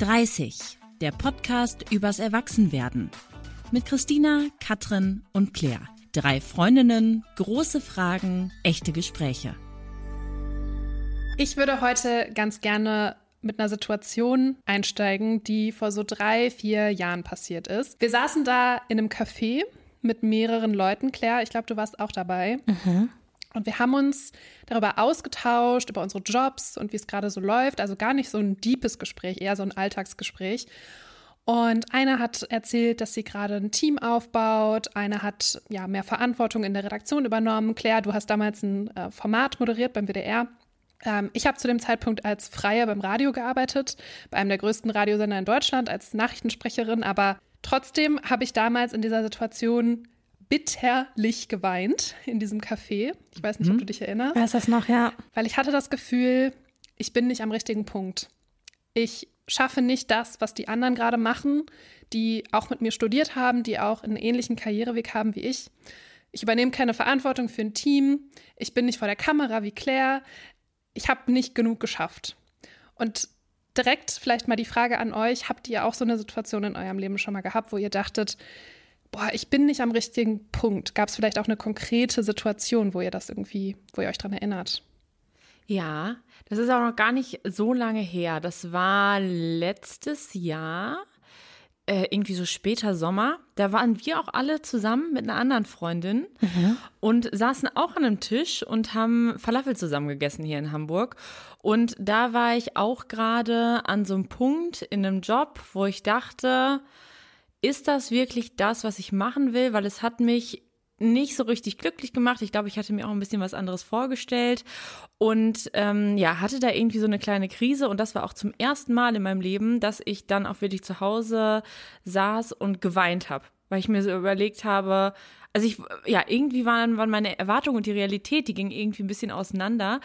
30, der Podcast übers Erwachsenwerden. Mit Christina, Katrin und Claire. Drei Freundinnen, große Fragen, echte Gespräche. Ich würde heute ganz gerne mit einer Situation einsteigen, die vor so drei, vier Jahren passiert ist. Wir saßen da in einem Café mit mehreren Leuten. Claire, ich glaube, du warst auch dabei. Mhm. Und wir haben uns darüber ausgetauscht, über unsere Jobs und wie es gerade so läuft. Also gar nicht so ein deepes Gespräch, eher so ein Alltagsgespräch. Und eine hat erzählt, dass sie gerade ein Team aufbaut. Eine hat ja mehr Verantwortung in der Redaktion übernommen. Claire, du hast damals ein äh, Format moderiert beim WDR. Ähm, ich habe zu dem Zeitpunkt als Freie beim Radio gearbeitet, bei einem der größten Radiosender in Deutschland als Nachrichtensprecherin. Aber trotzdem habe ich damals in dieser Situation bitterlich geweint in diesem Café. Ich weiß nicht, mhm. ob du dich erinnerst. Weiß das noch, ja. Weil ich hatte das Gefühl, ich bin nicht am richtigen Punkt. Ich schaffe nicht das, was die anderen gerade machen, die auch mit mir studiert haben, die auch einen ähnlichen Karriereweg haben wie ich. Ich übernehme keine Verantwortung für ein Team. Ich bin nicht vor der Kamera wie Claire. Ich habe nicht genug geschafft. Und direkt vielleicht mal die Frage an euch, habt ihr auch so eine Situation in eurem Leben schon mal gehabt, wo ihr dachtet, boah, ich bin nicht am richtigen Punkt. Gab es vielleicht auch eine konkrete Situation, wo ihr das irgendwie, wo ihr euch dran erinnert? Ja, das ist auch noch gar nicht so lange her. Das war letztes Jahr, äh, irgendwie so später Sommer. Da waren wir auch alle zusammen mit einer anderen Freundin mhm. und saßen auch an einem Tisch und haben Falafel zusammen gegessen hier in Hamburg. Und da war ich auch gerade an so einem Punkt in einem Job, wo ich dachte, ist das wirklich das, was ich machen will? Weil es hat mich nicht so richtig glücklich gemacht. Ich glaube, ich hatte mir auch ein bisschen was anderes vorgestellt und ähm, ja, hatte da irgendwie so eine kleine Krise und das war auch zum ersten Mal in meinem Leben, dass ich dann auch wirklich zu Hause saß und geweint habe, weil ich mir so überlegt habe, also ich, ja, irgendwie waren, waren meine Erwartungen und die Realität, die ging irgendwie ein bisschen auseinander.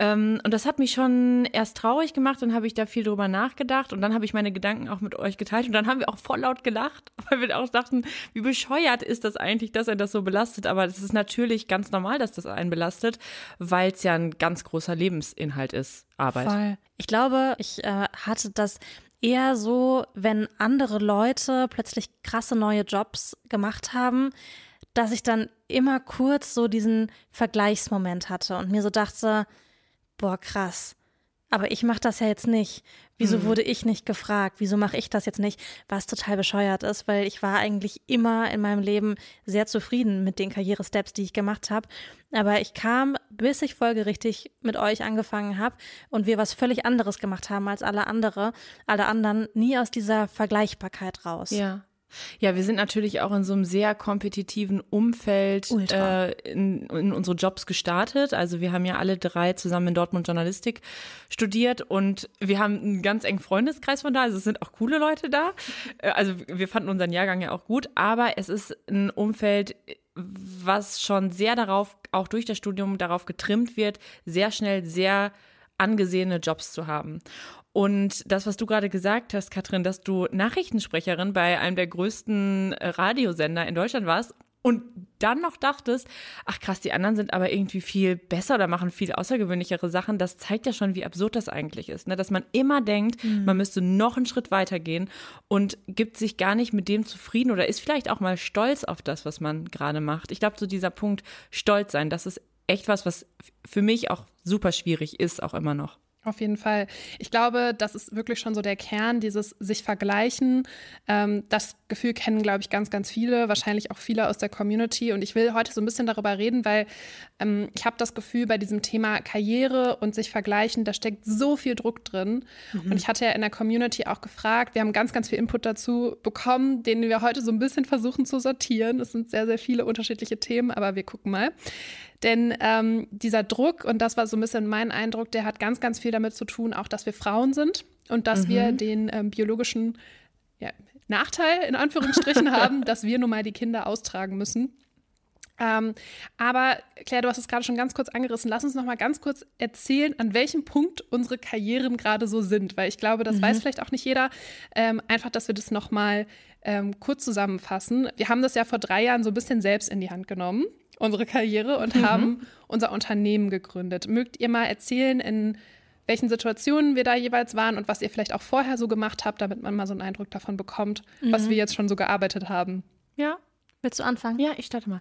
Ähm, und das hat mich schon erst traurig gemacht, dann habe ich da viel drüber nachgedacht und dann habe ich meine Gedanken auch mit euch geteilt und dann haben wir auch voll laut gelacht, weil wir auch dachten, wie bescheuert ist das eigentlich, dass er das so belastet. Aber es ist natürlich ganz normal, dass das einen belastet, weil es ja ein ganz großer Lebensinhalt ist, Arbeit. Voll. Ich glaube, ich äh, hatte das eher so, wenn andere Leute plötzlich krasse neue Jobs gemacht haben, dass ich dann immer kurz so diesen Vergleichsmoment hatte und mir so dachte, boah, krass. Aber ich mache das ja jetzt nicht. Wieso mhm. wurde ich nicht gefragt? Wieso mache ich das jetzt nicht? Was total bescheuert ist, weil ich war eigentlich immer in meinem Leben sehr zufrieden mit den Karrieresteps, die ich gemacht habe. Aber ich kam, bis ich folgerichtig mit euch angefangen habe und wir was völlig anderes gemacht haben als alle andere, alle anderen, nie aus dieser Vergleichbarkeit raus. Ja. Ja, wir sind natürlich auch in so einem sehr kompetitiven Umfeld äh, in, in unsere Jobs gestartet. Also wir haben ja alle drei zusammen in Dortmund Journalistik studiert und wir haben einen ganz engen Freundeskreis von da. Also es sind auch coole Leute da. Äh, also wir fanden unseren Jahrgang ja auch gut, aber es ist ein Umfeld, was schon sehr darauf, auch durch das Studium darauf getrimmt wird, sehr schnell sehr angesehene Jobs zu haben. Und das, was du gerade gesagt hast, Katrin, dass du Nachrichtensprecherin bei einem der größten äh, Radiosender in Deutschland warst und dann noch dachtest, ach krass, die anderen sind aber irgendwie viel besser oder machen viel außergewöhnlichere Sachen, das zeigt ja schon, wie absurd das eigentlich ist. Ne? Dass man immer denkt, mhm. man müsste noch einen Schritt weiter gehen und gibt sich gar nicht mit dem zufrieden oder ist vielleicht auch mal stolz auf das, was man gerade macht. Ich glaube, so dieser Punkt Stolz sein, das ist echt was, was für mich auch super schwierig ist, auch immer noch. Auf jeden Fall. Ich glaube, das ist wirklich schon so der Kern, dieses sich vergleichen. Ähm, das Gefühl kennen, glaube ich, ganz, ganz viele, wahrscheinlich auch viele aus der Community. Und ich will heute so ein bisschen darüber reden, weil ähm, ich habe das Gefühl, bei diesem Thema Karriere und sich vergleichen, da steckt so viel Druck drin. Mhm. Und ich hatte ja in der Community auch gefragt, wir haben ganz, ganz viel Input dazu bekommen, den wir heute so ein bisschen versuchen zu sortieren. Es sind sehr, sehr viele unterschiedliche Themen, aber wir gucken mal. Denn ähm, dieser Druck, und das war so ein bisschen mein Eindruck, der hat ganz, ganz viel damit zu tun, auch dass wir Frauen sind und dass mhm. wir den ähm, biologischen ja, Nachteil in Anführungsstrichen haben, dass wir nun mal die Kinder austragen müssen. Ähm, aber Claire, du hast es gerade schon ganz kurz angerissen. Lass uns noch mal ganz kurz erzählen, an welchem Punkt unsere Karrieren gerade so sind, weil ich glaube, das mhm. weiß vielleicht auch nicht jeder. Ähm, einfach, dass wir das noch mal ähm, kurz zusammenfassen. Wir haben das ja vor drei Jahren so ein bisschen selbst in die Hand genommen unsere Karriere und mhm. haben unser Unternehmen gegründet. Mögt ihr mal erzählen, in welchen Situationen wir da jeweils waren und was ihr vielleicht auch vorher so gemacht habt, damit man mal so einen Eindruck davon bekommt, mhm. was wir jetzt schon so gearbeitet haben. Ja, Willst du anfangen? Ja, ich starte mal.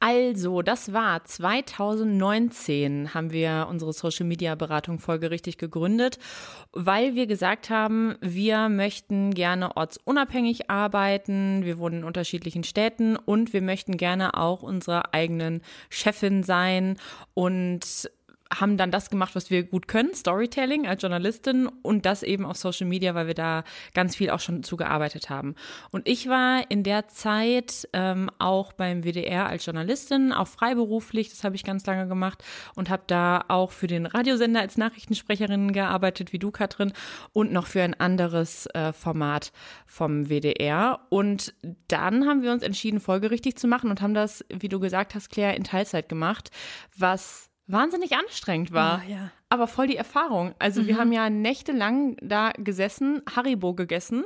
Also, das war 2019 haben wir unsere Social Media Beratung folgerichtig gegründet, weil wir gesagt haben, wir möchten gerne ortsunabhängig arbeiten. Wir wohnen in unterschiedlichen Städten und wir möchten gerne auch unsere eigenen Chefin sein und haben dann das gemacht, was wir gut können, Storytelling als Journalistin und das eben auf Social Media, weil wir da ganz viel auch schon zugearbeitet haben. Und ich war in der Zeit ähm, auch beim WDR als Journalistin, auch freiberuflich, das habe ich ganz lange gemacht und habe da auch für den Radiosender als Nachrichtensprecherin gearbeitet, wie du, Katrin, und noch für ein anderes äh, Format vom WDR. Und dann haben wir uns entschieden, folgerichtig zu machen und haben das, wie du gesagt hast, Claire, in Teilzeit gemacht, was wahnsinnig anstrengend war. Oh, ja. Aber voll die Erfahrung. Also mhm. wir haben ja nächtelang da gesessen, Haribo gegessen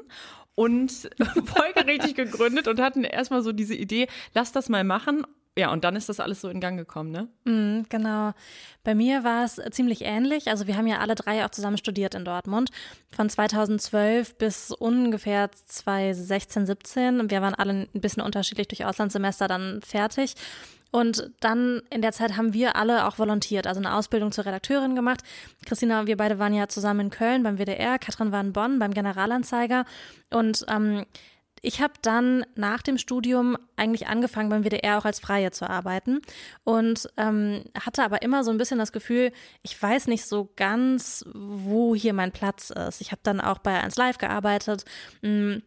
und folgerichtig gegründet und hatten erstmal so diese Idee, lass das mal machen. Ja, und dann ist das alles so in Gang gekommen, ne? Mm, genau. Bei mir war es ziemlich ähnlich. Also wir haben ja alle drei auch zusammen studiert in Dortmund. Von 2012 bis ungefähr 2016, 17. Wir waren alle ein bisschen unterschiedlich durch Auslandssemester dann fertig. Und dann in der Zeit haben wir alle auch volontiert, also eine Ausbildung zur Redakteurin gemacht. Christina, wir beide waren ja zusammen in Köln beim WDR, Katrin war in Bonn beim Generalanzeiger. Und ähm, ich habe dann nach dem Studium eigentlich angefangen beim WDR auch als Freie zu arbeiten und ähm, hatte aber immer so ein bisschen das Gefühl, ich weiß nicht so ganz, wo hier mein Platz ist. Ich habe dann auch bei 1 Live gearbeitet. Mh, mm,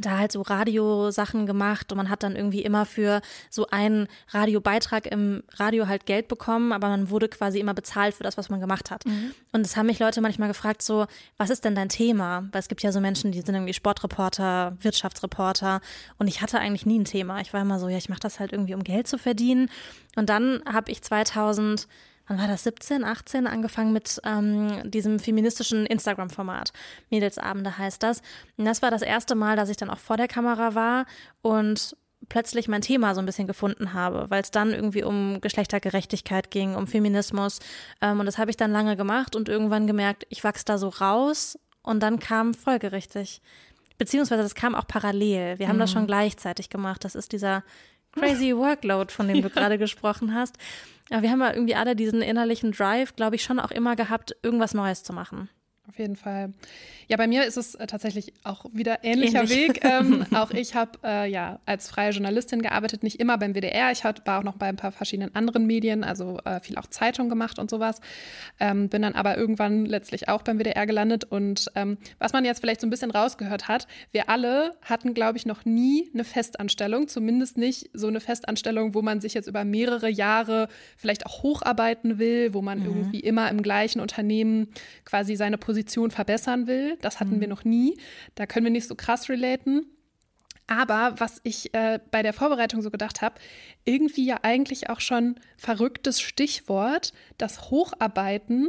da halt so Radiosachen gemacht und man hat dann irgendwie immer für so einen Radiobeitrag im Radio halt Geld bekommen, aber man wurde quasi immer bezahlt für das, was man gemacht hat. Mhm. Und es haben mich Leute manchmal gefragt so, was ist denn dein Thema? Weil es gibt ja so Menschen, die sind irgendwie Sportreporter, Wirtschaftsreporter und ich hatte eigentlich nie ein Thema. Ich war immer so, ja, ich mache das halt irgendwie, um Geld zu verdienen. Und dann habe ich 2000 wann war das, 17, 18, angefangen mit ähm, diesem feministischen Instagram-Format. Mädelsabende heißt das. Und das war das erste Mal, dass ich dann auch vor der Kamera war und plötzlich mein Thema so ein bisschen gefunden habe, weil es dann irgendwie um Geschlechtergerechtigkeit ging, um Feminismus. Ähm, und das habe ich dann lange gemacht und irgendwann gemerkt, ich wachse da so raus und dann kam folgerichtig. Beziehungsweise das kam auch parallel. Wir haben mhm. das schon gleichzeitig gemacht. Das ist dieser crazy Workload, von dem du gerade gesprochen hast. Aber wir haben ja irgendwie alle diesen innerlichen Drive, glaube ich, schon auch immer gehabt, irgendwas Neues zu machen. Auf jeden Fall. Ja, bei mir ist es äh, tatsächlich auch wieder ähnlicher Ähnlich. Weg. Ähm, auch ich habe äh, ja als freie Journalistin gearbeitet, nicht immer beim WDR. Ich hat, war auch noch bei ein paar verschiedenen anderen Medien, also äh, viel auch Zeitung gemacht und sowas. Ähm, bin dann aber irgendwann letztlich auch beim WDR gelandet. Und ähm, was man jetzt vielleicht so ein bisschen rausgehört hat, wir alle hatten, glaube ich, noch nie eine Festanstellung, zumindest nicht so eine Festanstellung, wo man sich jetzt über mehrere Jahre vielleicht auch hocharbeiten will, wo man mhm. irgendwie immer im gleichen Unternehmen quasi seine Position Position verbessern will. Das hatten mhm. wir noch nie. Da können wir nicht so krass relaten. Aber was ich äh, bei der Vorbereitung so gedacht habe, irgendwie ja eigentlich auch schon verrücktes Stichwort, das Hocharbeiten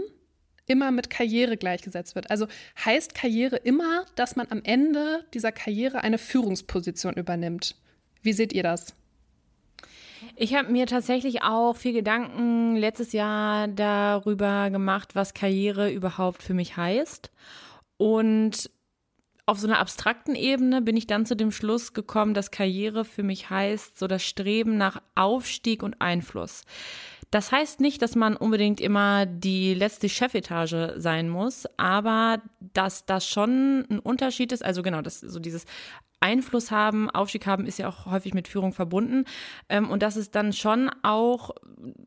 immer mit Karriere gleichgesetzt wird. Also heißt Karriere immer, dass man am Ende dieser Karriere eine Führungsposition übernimmt. Wie seht ihr das? Ich habe mir tatsächlich auch viel Gedanken letztes Jahr darüber gemacht, was Karriere überhaupt für mich heißt. Und auf so einer abstrakten Ebene bin ich dann zu dem Schluss gekommen, dass Karriere für mich heißt, so das Streben nach Aufstieg und Einfluss. Das heißt nicht, dass man unbedingt immer die letzte Chefetage sein muss, aber dass das schon ein Unterschied ist. Also genau, das so dieses Einfluss haben, Aufstieg haben, ist ja auch häufig mit Führung verbunden. Ähm, und dass es dann schon auch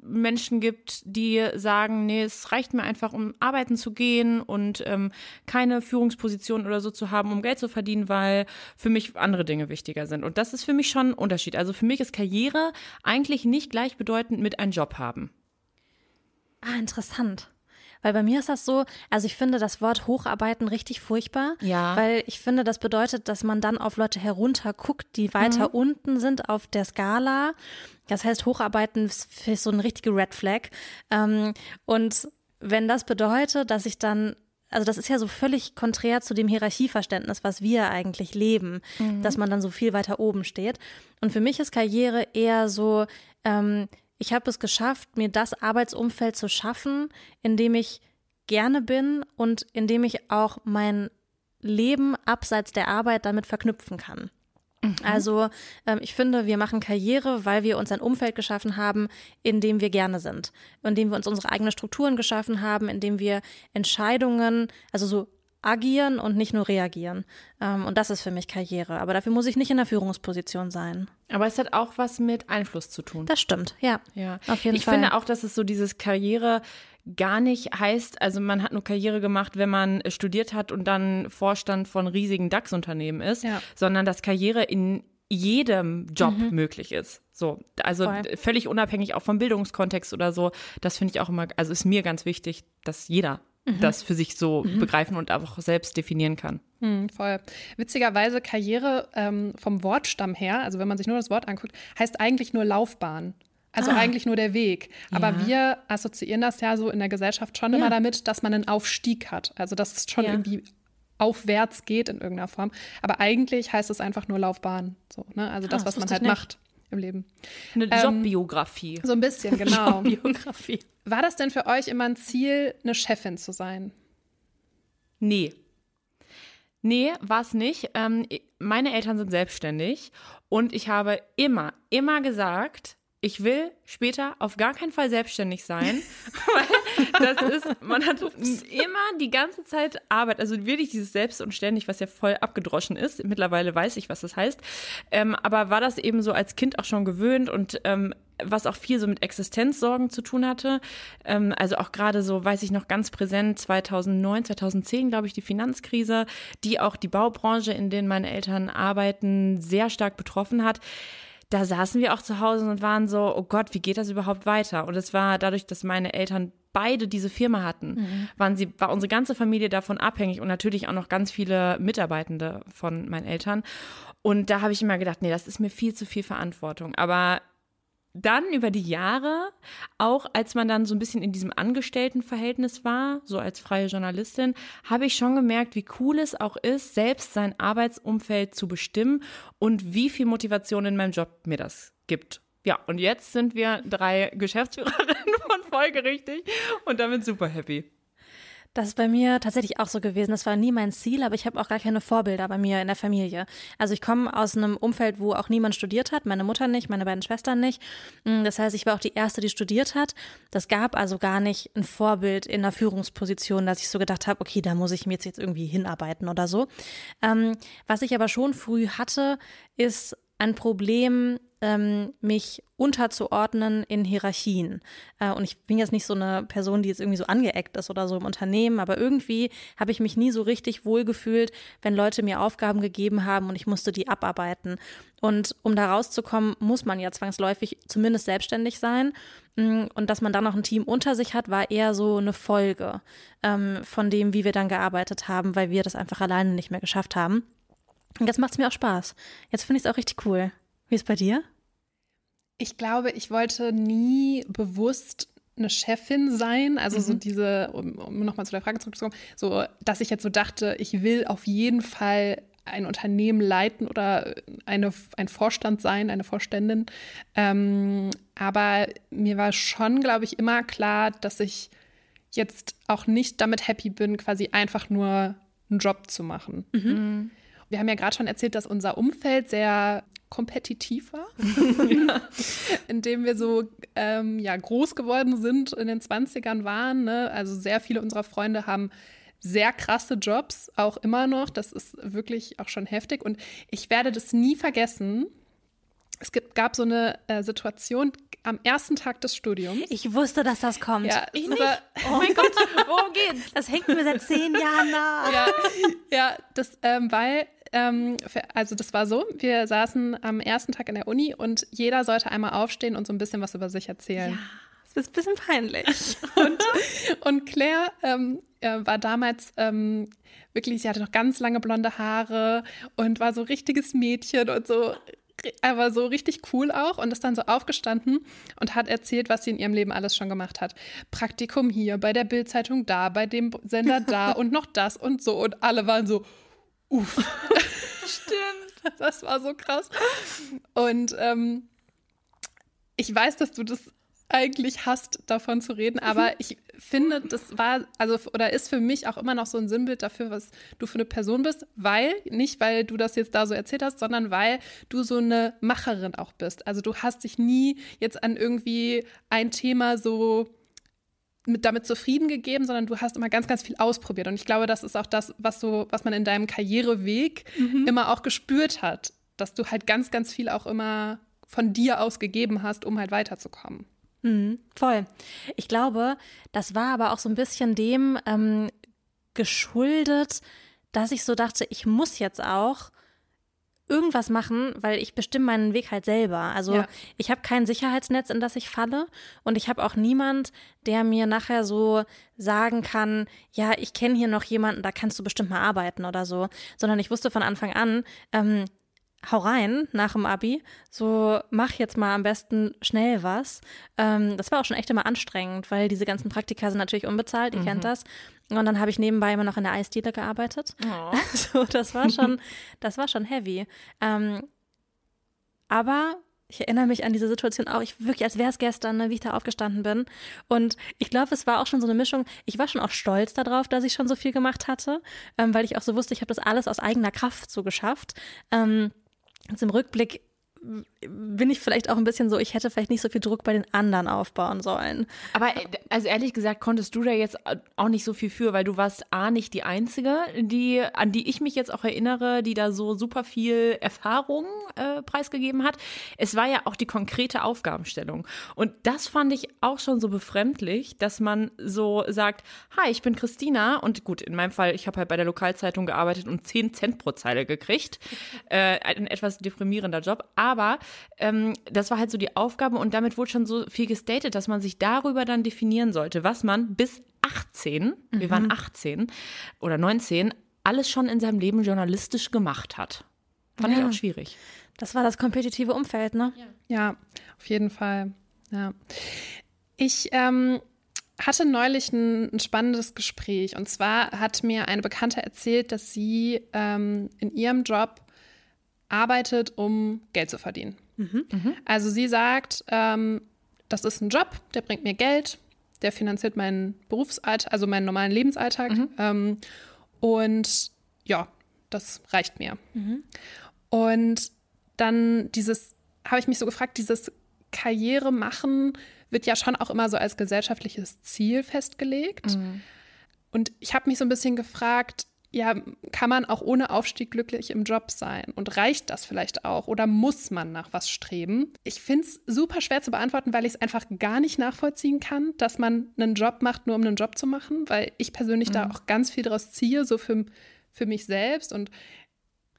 Menschen gibt, die sagen, nee, es reicht mir einfach, um arbeiten zu gehen und ähm, keine Führungsposition oder so zu haben, um Geld zu verdienen, weil für mich andere Dinge wichtiger sind. Und das ist für mich schon ein Unterschied. Also für mich ist Karriere eigentlich nicht gleichbedeutend mit einem Job haben. Ah, interessant. Weil bei mir ist das so, also ich finde das Wort Hocharbeiten richtig furchtbar. Ja. Weil ich finde, das bedeutet, dass man dann auf Leute herunterguckt, die weiter mhm. unten sind auf der Skala. Das heißt, Hocharbeiten ist so eine richtige Red Flag. Ähm, und wenn das bedeutet, dass ich dann also das ist ja so völlig konträr zu dem Hierarchieverständnis, was wir eigentlich leben, mhm. dass man dann so viel weiter oben steht. Und für mich ist Karriere eher so, ähm, ich habe es geschafft, mir das Arbeitsumfeld zu schaffen, in dem ich gerne bin und in dem ich auch mein Leben abseits der Arbeit damit verknüpfen kann. Mhm. Also ähm, ich finde, wir machen Karriere, weil wir uns ein Umfeld geschaffen haben, in dem wir gerne sind, in dem wir uns unsere eigenen Strukturen geschaffen haben, in dem wir Entscheidungen, also so agieren und nicht nur reagieren. Ähm, und das ist für mich Karriere. Aber dafür muss ich nicht in der Führungsposition sein. Aber es hat auch was mit Einfluss zu tun. Das stimmt, ja. Ja, auf jeden ich Fall. Ich finde auch, dass es so dieses Karriere gar nicht heißt, also man hat nur Karriere gemacht, wenn man studiert hat und dann Vorstand von riesigen DAX-Unternehmen ist, ja. sondern dass Karriere in jedem Job mhm. möglich ist. So, also Voll. völlig unabhängig auch vom Bildungskontext oder so. Das finde ich auch immer, also ist mir ganz wichtig, dass jeder mhm. das für sich so mhm. begreifen und auch selbst definieren kann. Mhm, voll. Witzigerweise Karriere ähm, vom Wortstamm her, also wenn man sich nur das Wort anguckt, heißt eigentlich nur Laufbahn. Also ah. eigentlich nur der Weg. Aber ja. wir assoziieren das ja so in der Gesellschaft schon ja. immer damit, dass man einen Aufstieg hat. Also dass es schon ja. irgendwie aufwärts geht in irgendeiner Form. Aber eigentlich heißt es einfach nur Laufbahn. So, ne? Also das, ah, was man halt macht im Leben. Eine ähm, Jobbiografie. So ein bisschen, genau. Jobbiografie. War das denn für euch immer ein Ziel, eine Chefin zu sein? Nee. Nee, war es nicht. Ähm, meine Eltern sind selbstständig und ich habe immer, immer gesagt, ich will später auf gar keinen Fall selbstständig sein, weil das ist, man hat immer die ganze Zeit Arbeit, also wirklich dieses Selbst und ständig, was ja voll abgedroschen ist. Mittlerweile weiß ich, was das heißt. Ähm, aber war das eben so als Kind auch schon gewöhnt und ähm, was auch viel so mit Existenzsorgen zu tun hatte. Ähm, also auch gerade so, weiß ich noch ganz präsent, 2009, 2010, glaube ich, die Finanzkrise, die auch die Baubranche, in denen meine Eltern arbeiten, sehr stark betroffen hat da saßen wir auch zu Hause und waren so, oh Gott, wie geht das überhaupt weiter? Und es war dadurch, dass meine Eltern beide diese Firma hatten, mhm. waren sie, war unsere ganze Familie davon abhängig und natürlich auch noch ganz viele Mitarbeitende von meinen Eltern. Und da habe ich immer gedacht, nee, das ist mir viel zu viel Verantwortung. Aber dann über die Jahre, auch als man dann so ein bisschen in diesem Angestelltenverhältnis war, so als freie Journalistin, habe ich schon gemerkt, wie cool es auch ist, selbst sein Arbeitsumfeld zu bestimmen und wie viel Motivation in meinem Job mir das gibt. Ja, und jetzt sind wir drei Geschäftsführerinnen von Folgerichtig und damit super happy. Das ist bei mir tatsächlich auch so gewesen. Das war nie mein Ziel, aber ich habe auch gar keine Vorbilder bei mir in der Familie. Also ich komme aus einem Umfeld, wo auch niemand studiert hat, meine Mutter nicht, meine beiden Schwestern nicht. Mm, das heißt, ich war auch die erste, die studiert hat. Das gab also gar nicht ein Vorbild in einer Führungsposition, dass ich so gedacht habe, okay, da muss ich mir jetzt irgendwie hinarbeiten oder so. Ähm, was ich aber schon früh hatte, ist ein Problem, ähm, mich unterzuordnen in Hierarchien. Äh, und ich bin jetzt nicht so eine Person, die jetzt irgendwie so angeeckt ist oder so im Unternehmen, aber irgendwie habe ich mich nie so richtig wohlgefühlt, wenn Leute mir Aufgaben gegeben haben und ich musste die abarbeiten. Und um da rauszukommen, muss man ja zwangsläufig zumindest selbstständig sein. Mm, und dass man dann noch ein Team unter sich hat, war eher so eine Folge ähm, von dem, wie wir dann gearbeitet haben, weil wir das einfach alleine nicht mehr geschafft haben. Und jetzt macht es mir auch Spaß. Jetzt finde ich es auch richtig cool. Wie ist es bei dir? Ich glaube, ich wollte nie bewusst eine Chefin sein, also mhm. so diese, um, um nochmal zu der Frage zurückzukommen, so, dass ich jetzt so dachte, ich will auf jeden Fall ein Unternehmen leiten oder eine, ein Vorstand sein, eine Vorständin. Ähm, aber mir war schon, glaube ich, immer klar, dass ich jetzt auch nicht damit happy bin, quasi einfach nur einen Job zu machen. Mhm. mhm. Wir haben ja gerade schon erzählt, dass unser Umfeld sehr kompetitiv war, ja. indem wir so ähm, ja, groß geworden sind, in den 20ern waren. Ne? Also sehr viele unserer Freunde haben sehr krasse Jobs, auch immer noch. Das ist wirklich auch schon heftig. Und ich werde das nie vergessen. Es gibt, gab so eine äh, Situation am ersten Tag des Studiums. Ich wusste, dass das kommt. Ja, ich nicht. oh mein Gott, worum geht's? Das hängt mir seit zehn Jahren nach. Ja, ja das, ähm, weil ähm, also das war so, wir saßen am ersten Tag in der Uni und jeder sollte einmal aufstehen und so ein bisschen was über sich erzählen. Ja. Das ist ein bisschen peinlich. und, und Claire ähm, äh, war damals ähm, wirklich, sie hatte noch ganz lange blonde Haare und war so richtiges Mädchen und so aber so richtig cool auch und ist dann so aufgestanden und hat erzählt, was sie in ihrem Leben alles schon gemacht hat. Praktikum hier, bei der Bildzeitung da, bei dem Sender da und noch das und so und alle waren so, uff. Stimmt. Das war so krass. Und ähm, ich weiß, dass du das eigentlich hasst, davon zu reden. Aber ich finde, das war, also, oder ist für mich auch immer noch so ein Sinnbild dafür, was du für eine Person bist, weil, nicht weil du das jetzt da so erzählt hast, sondern weil du so eine Macherin auch bist. Also du hast dich nie jetzt an irgendwie ein Thema so mit damit zufrieden gegeben, sondern du hast immer ganz, ganz viel ausprobiert. Und ich glaube, das ist auch das, was so, was man in deinem Karriereweg mhm. immer auch gespürt hat, dass du halt ganz, ganz viel auch immer von dir aus gegeben hast, um halt weiterzukommen. Mhm, voll. Ich glaube, das war aber auch so ein bisschen dem ähm, geschuldet, dass ich so dachte, ich muss jetzt auch irgendwas machen, weil ich bestimme meinen Weg halt selber. Also ja. ich habe kein Sicherheitsnetz, in das ich falle und ich habe auch niemand, der mir nachher so sagen kann, ja, ich kenne hier noch jemanden, da kannst du bestimmt mal arbeiten oder so, sondern ich wusste von Anfang an, ähm, hau rein nach dem Abi, so mach jetzt mal am besten schnell was. Ähm, das war auch schon echt immer anstrengend, weil diese ganzen Praktika sind natürlich unbezahlt, ihr mhm. kennt das. Und dann habe ich nebenbei immer noch in der Eisdiele gearbeitet. Oh. Also das war schon, das war schon heavy. Ähm, aber ich erinnere mich an diese Situation auch, ich wirklich, als wäre es gestern, ne, wie ich da aufgestanden bin. Und ich glaube, es war auch schon so eine Mischung. Ich war schon auch stolz darauf, dass ich schon so viel gemacht hatte, ähm, weil ich auch so wusste, ich habe das alles aus eigener Kraft so geschafft. Ähm, Im Rückblick bin ich vielleicht auch ein bisschen so, ich hätte vielleicht nicht so viel Druck bei den anderen aufbauen sollen. Aber äh, also ehrlich gesagt, konntest du da jetzt auch nicht so viel für, weil du warst A nicht die Einzige, die, an die ich mich jetzt auch erinnere, die da so super viel Erfahrung äh, preisgegeben hat. Es war ja auch die konkrete Aufgabenstellung. Und das fand ich auch schon so befremdlich, dass man so sagt, hi, ich bin Christina und gut, in meinem Fall, ich habe halt bei der Lokalzeitung gearbeitet und 10 Cent pro Zeile gekriegt. Äh, ein etwas deprimierender Job, aber aber ähm, das war halt so die Aufgabe und damit wurde schon so viel gestatet, dass man sich darüber dann definieren sollte, was man bis 18, mhm. wir waren 18 oder 19, alles schon in seinem Leben journalistisch gemacht hat. Fand ja. ich auch schwierig. Das war das kompetitive Umfeld, ne? Ja, ja auf jeden Fall. Ja. Ich ähm, hatte neulich ein, ein, spannendes Gespräch und zwar hat mir eine Bekannte erzählt, dass sie ähm, in ihrem Job arbeitet, um Geld zu verdienen. Mhm. Mhm. Also sie sagt, ähm, das ist ein Job, der bringt mir Geld, der finanziert meinen Berufsalltag, also meinen normalen Lebensalltag. Mhm. Ähm, und ja, das reicht mir. Mhm. Und dann dieses, habe ich mich so gefragt, dieses Karriere machen wird ja schon auch immer so als gesellschaftliches Ziel festgelegt. Mhm. Und ich habe mich so ein bisschen gefragt, ja, kann man auch ohne Aufstieg glücklich im Job sein? Und reicht das vielleicht auch? Oder muss man nach was streben? Ich finde es super schwer zu beantworten, weil ich es einfach gar nicht nachvollziehen kann, dass man einen Job macht, nur um einen Job zu machen, weil ich persönlich mhm. da auch ganz viel draus ziehe, so für, für mich selbst. Und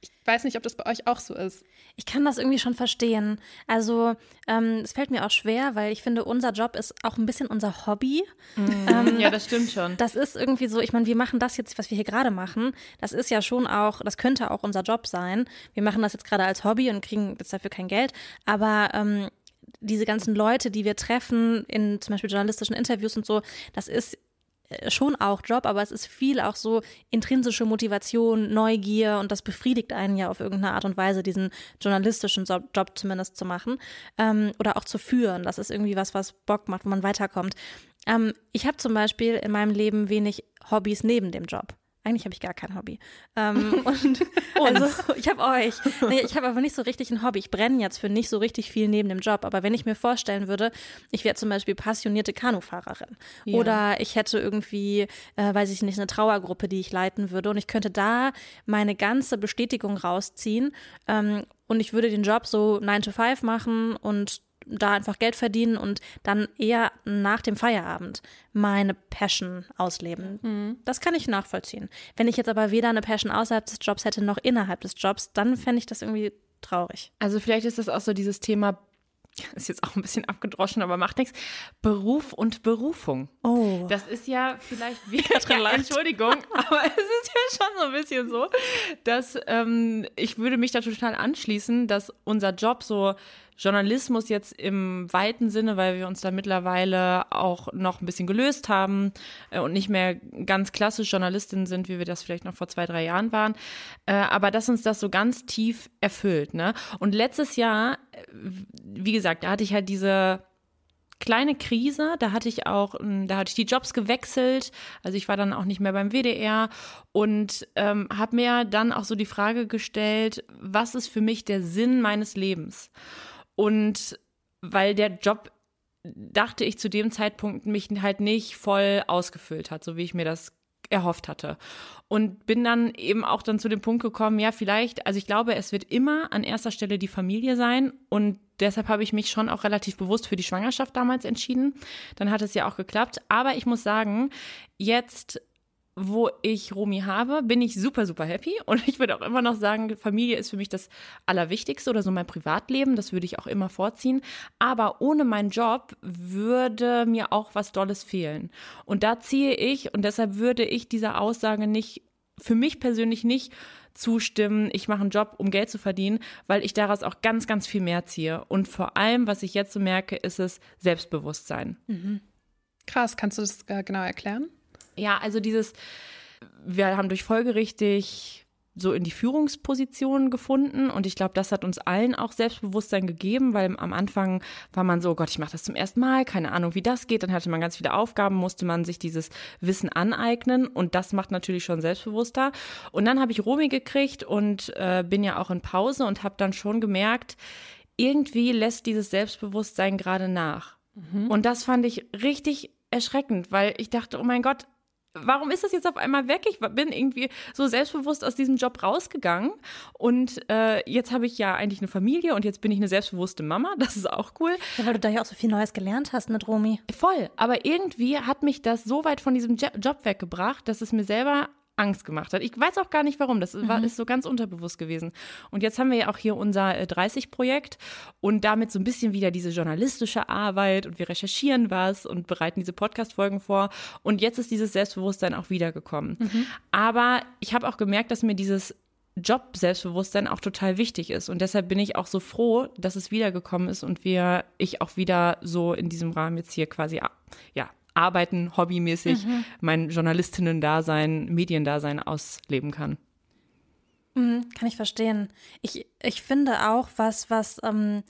ich weiß nicht, ob das bei euch auch so ist. Ich kann das irgendwie schon verstehen. Also ähm, es fällt mir auch schwer, weil ich finde, unser Job ist auch ein bisschen unser Hobby. Mhm. Ähm, ja, das stimmt schon. Das ist irgendwie so, ich meine, wir machen das jetzt, was wir hier gerade machen. Das ist ja schon auch, das könnte auch unser Job sein. Wir machen das jetzt gerade als Hobby und kriegen jetzt dafür kein Geld. Aber ähm, diese ganzen Leute, die wir treffen in zum Beispiel journalistischen Interviews und so, das ist schon auch Job, aber es ist viel auch so intrinsische Motivation, Neugier und das befriedigt einen ja auf irgendeine Art und Weise, diesen journalistischen Job zumindest zu machen ähm, oder auch zu führen. Das ist irgendwie was, was Bock macht, wo man weiterkommt. Ähm, ich habe zum Beispiel in meinem Leben wenig Hobbys neben dem Job. Eigentlich habe ich gar kein Hobby. Ähm, und also, ich habe euch. Nee, ich habe aber nicht so richtig ein Hobby. Ich brenne jetzt für nicht so richtig viel neben dem Job. Aber wenn ich mir vorstellen würde, ich wäre zum Beispiel passionierte Kanufahrerin ja. oder ich hätte irgendwie, äh, weiß ich nicht, eine Trauergruppe, die ich leiten würde und ich könnte da meine ganze Bestätigung rausziehen ähm, und ich würde den Job so 9 to 5 machen und da einfach Geld verdienen und dann eher nach dem Feierabend meine Passion ausleben. Mhm. Das kann ich nachvollziehen. Wenn ich jetzt aber weder eine Passion außerhalb des Jobs hätte noch innerhalb des Jobs, dann fände ich das irgendwie traurig. Also vielleicht ist das auch so dieses Thema ist jetzt auch ein bisschen abgedroschen, aber macht nichts. Beruf und Berufung. Oh. Das ist ja vielleicht wie ja, Entschuldigung, aber es ist ja schon so ein bisschen so, dass ähm, ich würde mich da total anschließen, dass unser Job so Journalismus jetzt im weiten Sinne, weil wir uns da mittlerweile auch noch ein bisschen gelöst haben äh, und nicht mehr ganz klassisch Journalistinnen sind, wie wir das vielleicht noch vor zwei, drei Jahren waren. Äh, aber dass uns das so ganz tief erfüllt. Ne? Und letztes Jahr, äh, wie gesagt, da hatte ich halt diese kleine Krise. Da hatte ich auch, ähm, da hatte ich die Jobs gewechselt. Also ich war dann auch nicht mehr beim WDR und ähm, habe mir dann auch so die Frage gestellt, was ist für mich der Sinn meines Lebens? Und weil der Job dachte ich zu dem Zeitpunkt mich halt nicht voll ausgefüllt hat, so wie ich mir das erhofft hatte. Und bin dann eben auch dann zu dem Punkt gekommen, ja, vielleicht, also ich glaube, es wird immer an erster Stelle die Familie sein und deshalb habe ich mich schon auch relativ bewusst für die Schwangerschaft damals entschieden. Dann hat es ja auch geklappt. Aber ich muss sagen, jetzt wo ich Romi habe, bin ich super, super happy. Und ich würde auch immer noch sagen, Familie ist für mich das Allerwichtigste oder so mein Privatleben. Das würde ich auch immer vorziehen. Aber ohne meinen Job würde mir auch was Dolles fehlen. Und da ziehe ich, und deshalb würde ich dieser Aussage nicht, für mich persönlich nicht zustimmen, ich mache einen Job, um Geld zu verdienen, weil ich daraus auch ganz, ganz viel mehr ziehe. Und vor allem, was ich jetzt so merke, ist es Selbstbewusstsein. Mhm. Krass, kannst du das äh, genau erklären? Ja, also dieses, wir haben durch folgerichtig so in die Führungsposition gefunden und ich glaube, das hat uns allen auch Selbstbewusstsein gegeben, weil am Anfang war man so, oh Gott, ich mache das zum ersten Mal, keine Ahnung, wie das geht, dann hatte man ganz viele Aufgaben, musste man sich dieses Wissen aneignen und das macht natürlich schon selbstbewusster. Und dann habe ich Romy gekriegt und äh, bin ja auch in Pause und habe dann schon gemerkt, irgendwie lässt dieses Selbstbewusstsein gerade nach. Mhm. Und das fand ich richtig erschreckend, weil ich dachte, oh mein Gott, warum ist das jetzt auf einmal weg? Ich bin irgendwie so selbstbewusst aus diesem Job rausgegangen und äh, jetzt habe ich ja eigentlich eine Familie und jetzt bin ich eine selbstbewusste Mama. Das ist auch cool. Ja, weil du da ja auch so viel Neues gelernt hast mit Romy. Voll. Aber irgendwie hat mich das so weit von diesem Job weggebracht, dass es mir selber Angst gemacht hat. Ich weiß auch gar nicht warum. Das war, mhm. ist so ganz unterbewusst gewesen. Und jetzt haben wir ja auch hier unser 30-Projekt äh, und damit so ein bisschen wieder diese journalistische Arbeit und wir recherchieren was und bereiten diese Podcast-Folgen vor. Und jetzt ist dieses Selbstbewusstsein auch wiedergekommen. Mhm. Aber ich habe auch gemerkt, dass mir dieses Job-Selbstbewusstsein auch total wichtig ist. Und deshalb bin ich auch so froh, dass es wiedergekommen ist und wir, ich auch wieder so in diesem Rahmen jetzt hier quasi, ja, Arbeiten, hobbymäßig mhm. mein Journalistinnen-Dasein, Mediendasein ausleben kann. Mhm, kann ich verstehen. Ich, ich finde auch was, was, ähm,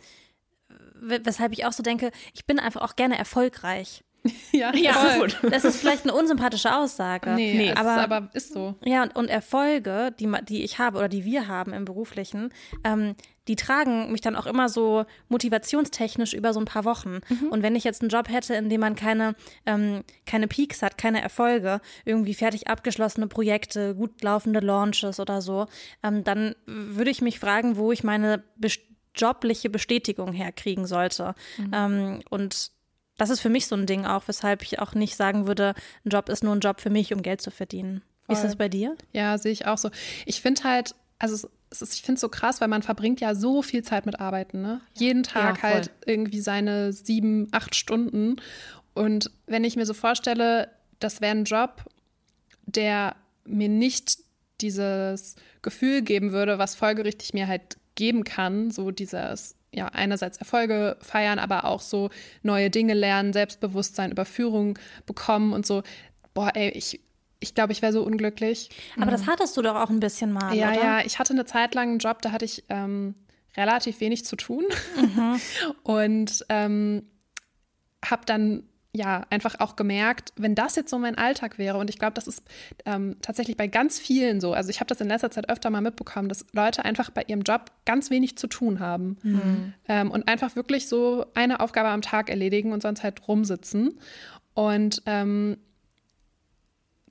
weshalb ich auch so denke, ich bin einfach auch gerne erfolgreich. Ja, ja gut. Das ist vielleicht eine unsympathische Aussage. Nee, nee aber, ist, aber ist so. Ja, und, und Erfolge, die, die ich habe oder die wir haben im Beruflichen, ähm, die tragen mich dann auch immer so motivationstechnisch über so ein paar Wochen. Mhm. Und wenn ich jetzt einen Job hätte, in dem man keine, ähm, keine Peaks hat, keine Erfolge, irgendwie fertig abgeschlossene Projekte, gut laufende Launches oder so, ähm, dann würde ich mich fragen, wo ich meine jobliche Bestätigung herkriegen sollte. Mhm. Ähm, und das ist für mich so ein Ding auch, weshalb ich auch nicht sagen würde, ein Job ist nur ein Job für mich, um Geld zu verdienen. Voll. Wie ist das bei dir? Ja, sehe ich auch so. Ich finde halt, also es ist, ich finde es so krass, weil man verbringt ja so viel Zeit mit Arbeiten, ne? Ja. Jeden Tag ja, halt irgendwie seine sieben, acht Stunden. Und wenn ich mir so vorstelle, das wäre ein Job, der mir nicht dieses Gefühl geben würde, was folgerichtig mir halt geben kann, so dieses ja, einerseits Erfolge feiern, aber auch so neue Dinge lernen, Selbstbewusstsein, Überführung bekommen und so. Boah, ey, ich, ich glaube, ich wäre so unglücklich. Aber das mhm. hattest du doch auch ein bisschen mal, ja, oder? Ja, ich hatte eine Zeit lang einen Job, da hatte ich ähm, relativ wenig zu tun mhm. und ähm, habe dann ja, einfach auch gemerkt, wenn das jetzt so mein Alltag wäre, und ich glaube, das ist ähm, tatsächlich bei ganz vielen so, also ich habe das in letzter Zeit öfter mal mitbekommen, dass Leute einfach bei ihrem Job ganz wenig zu tun haben mhm. ähm, und einfach wirklich so eine Aufgabe am Tag erledigen und sonst halt rumsitzen. Und ähm,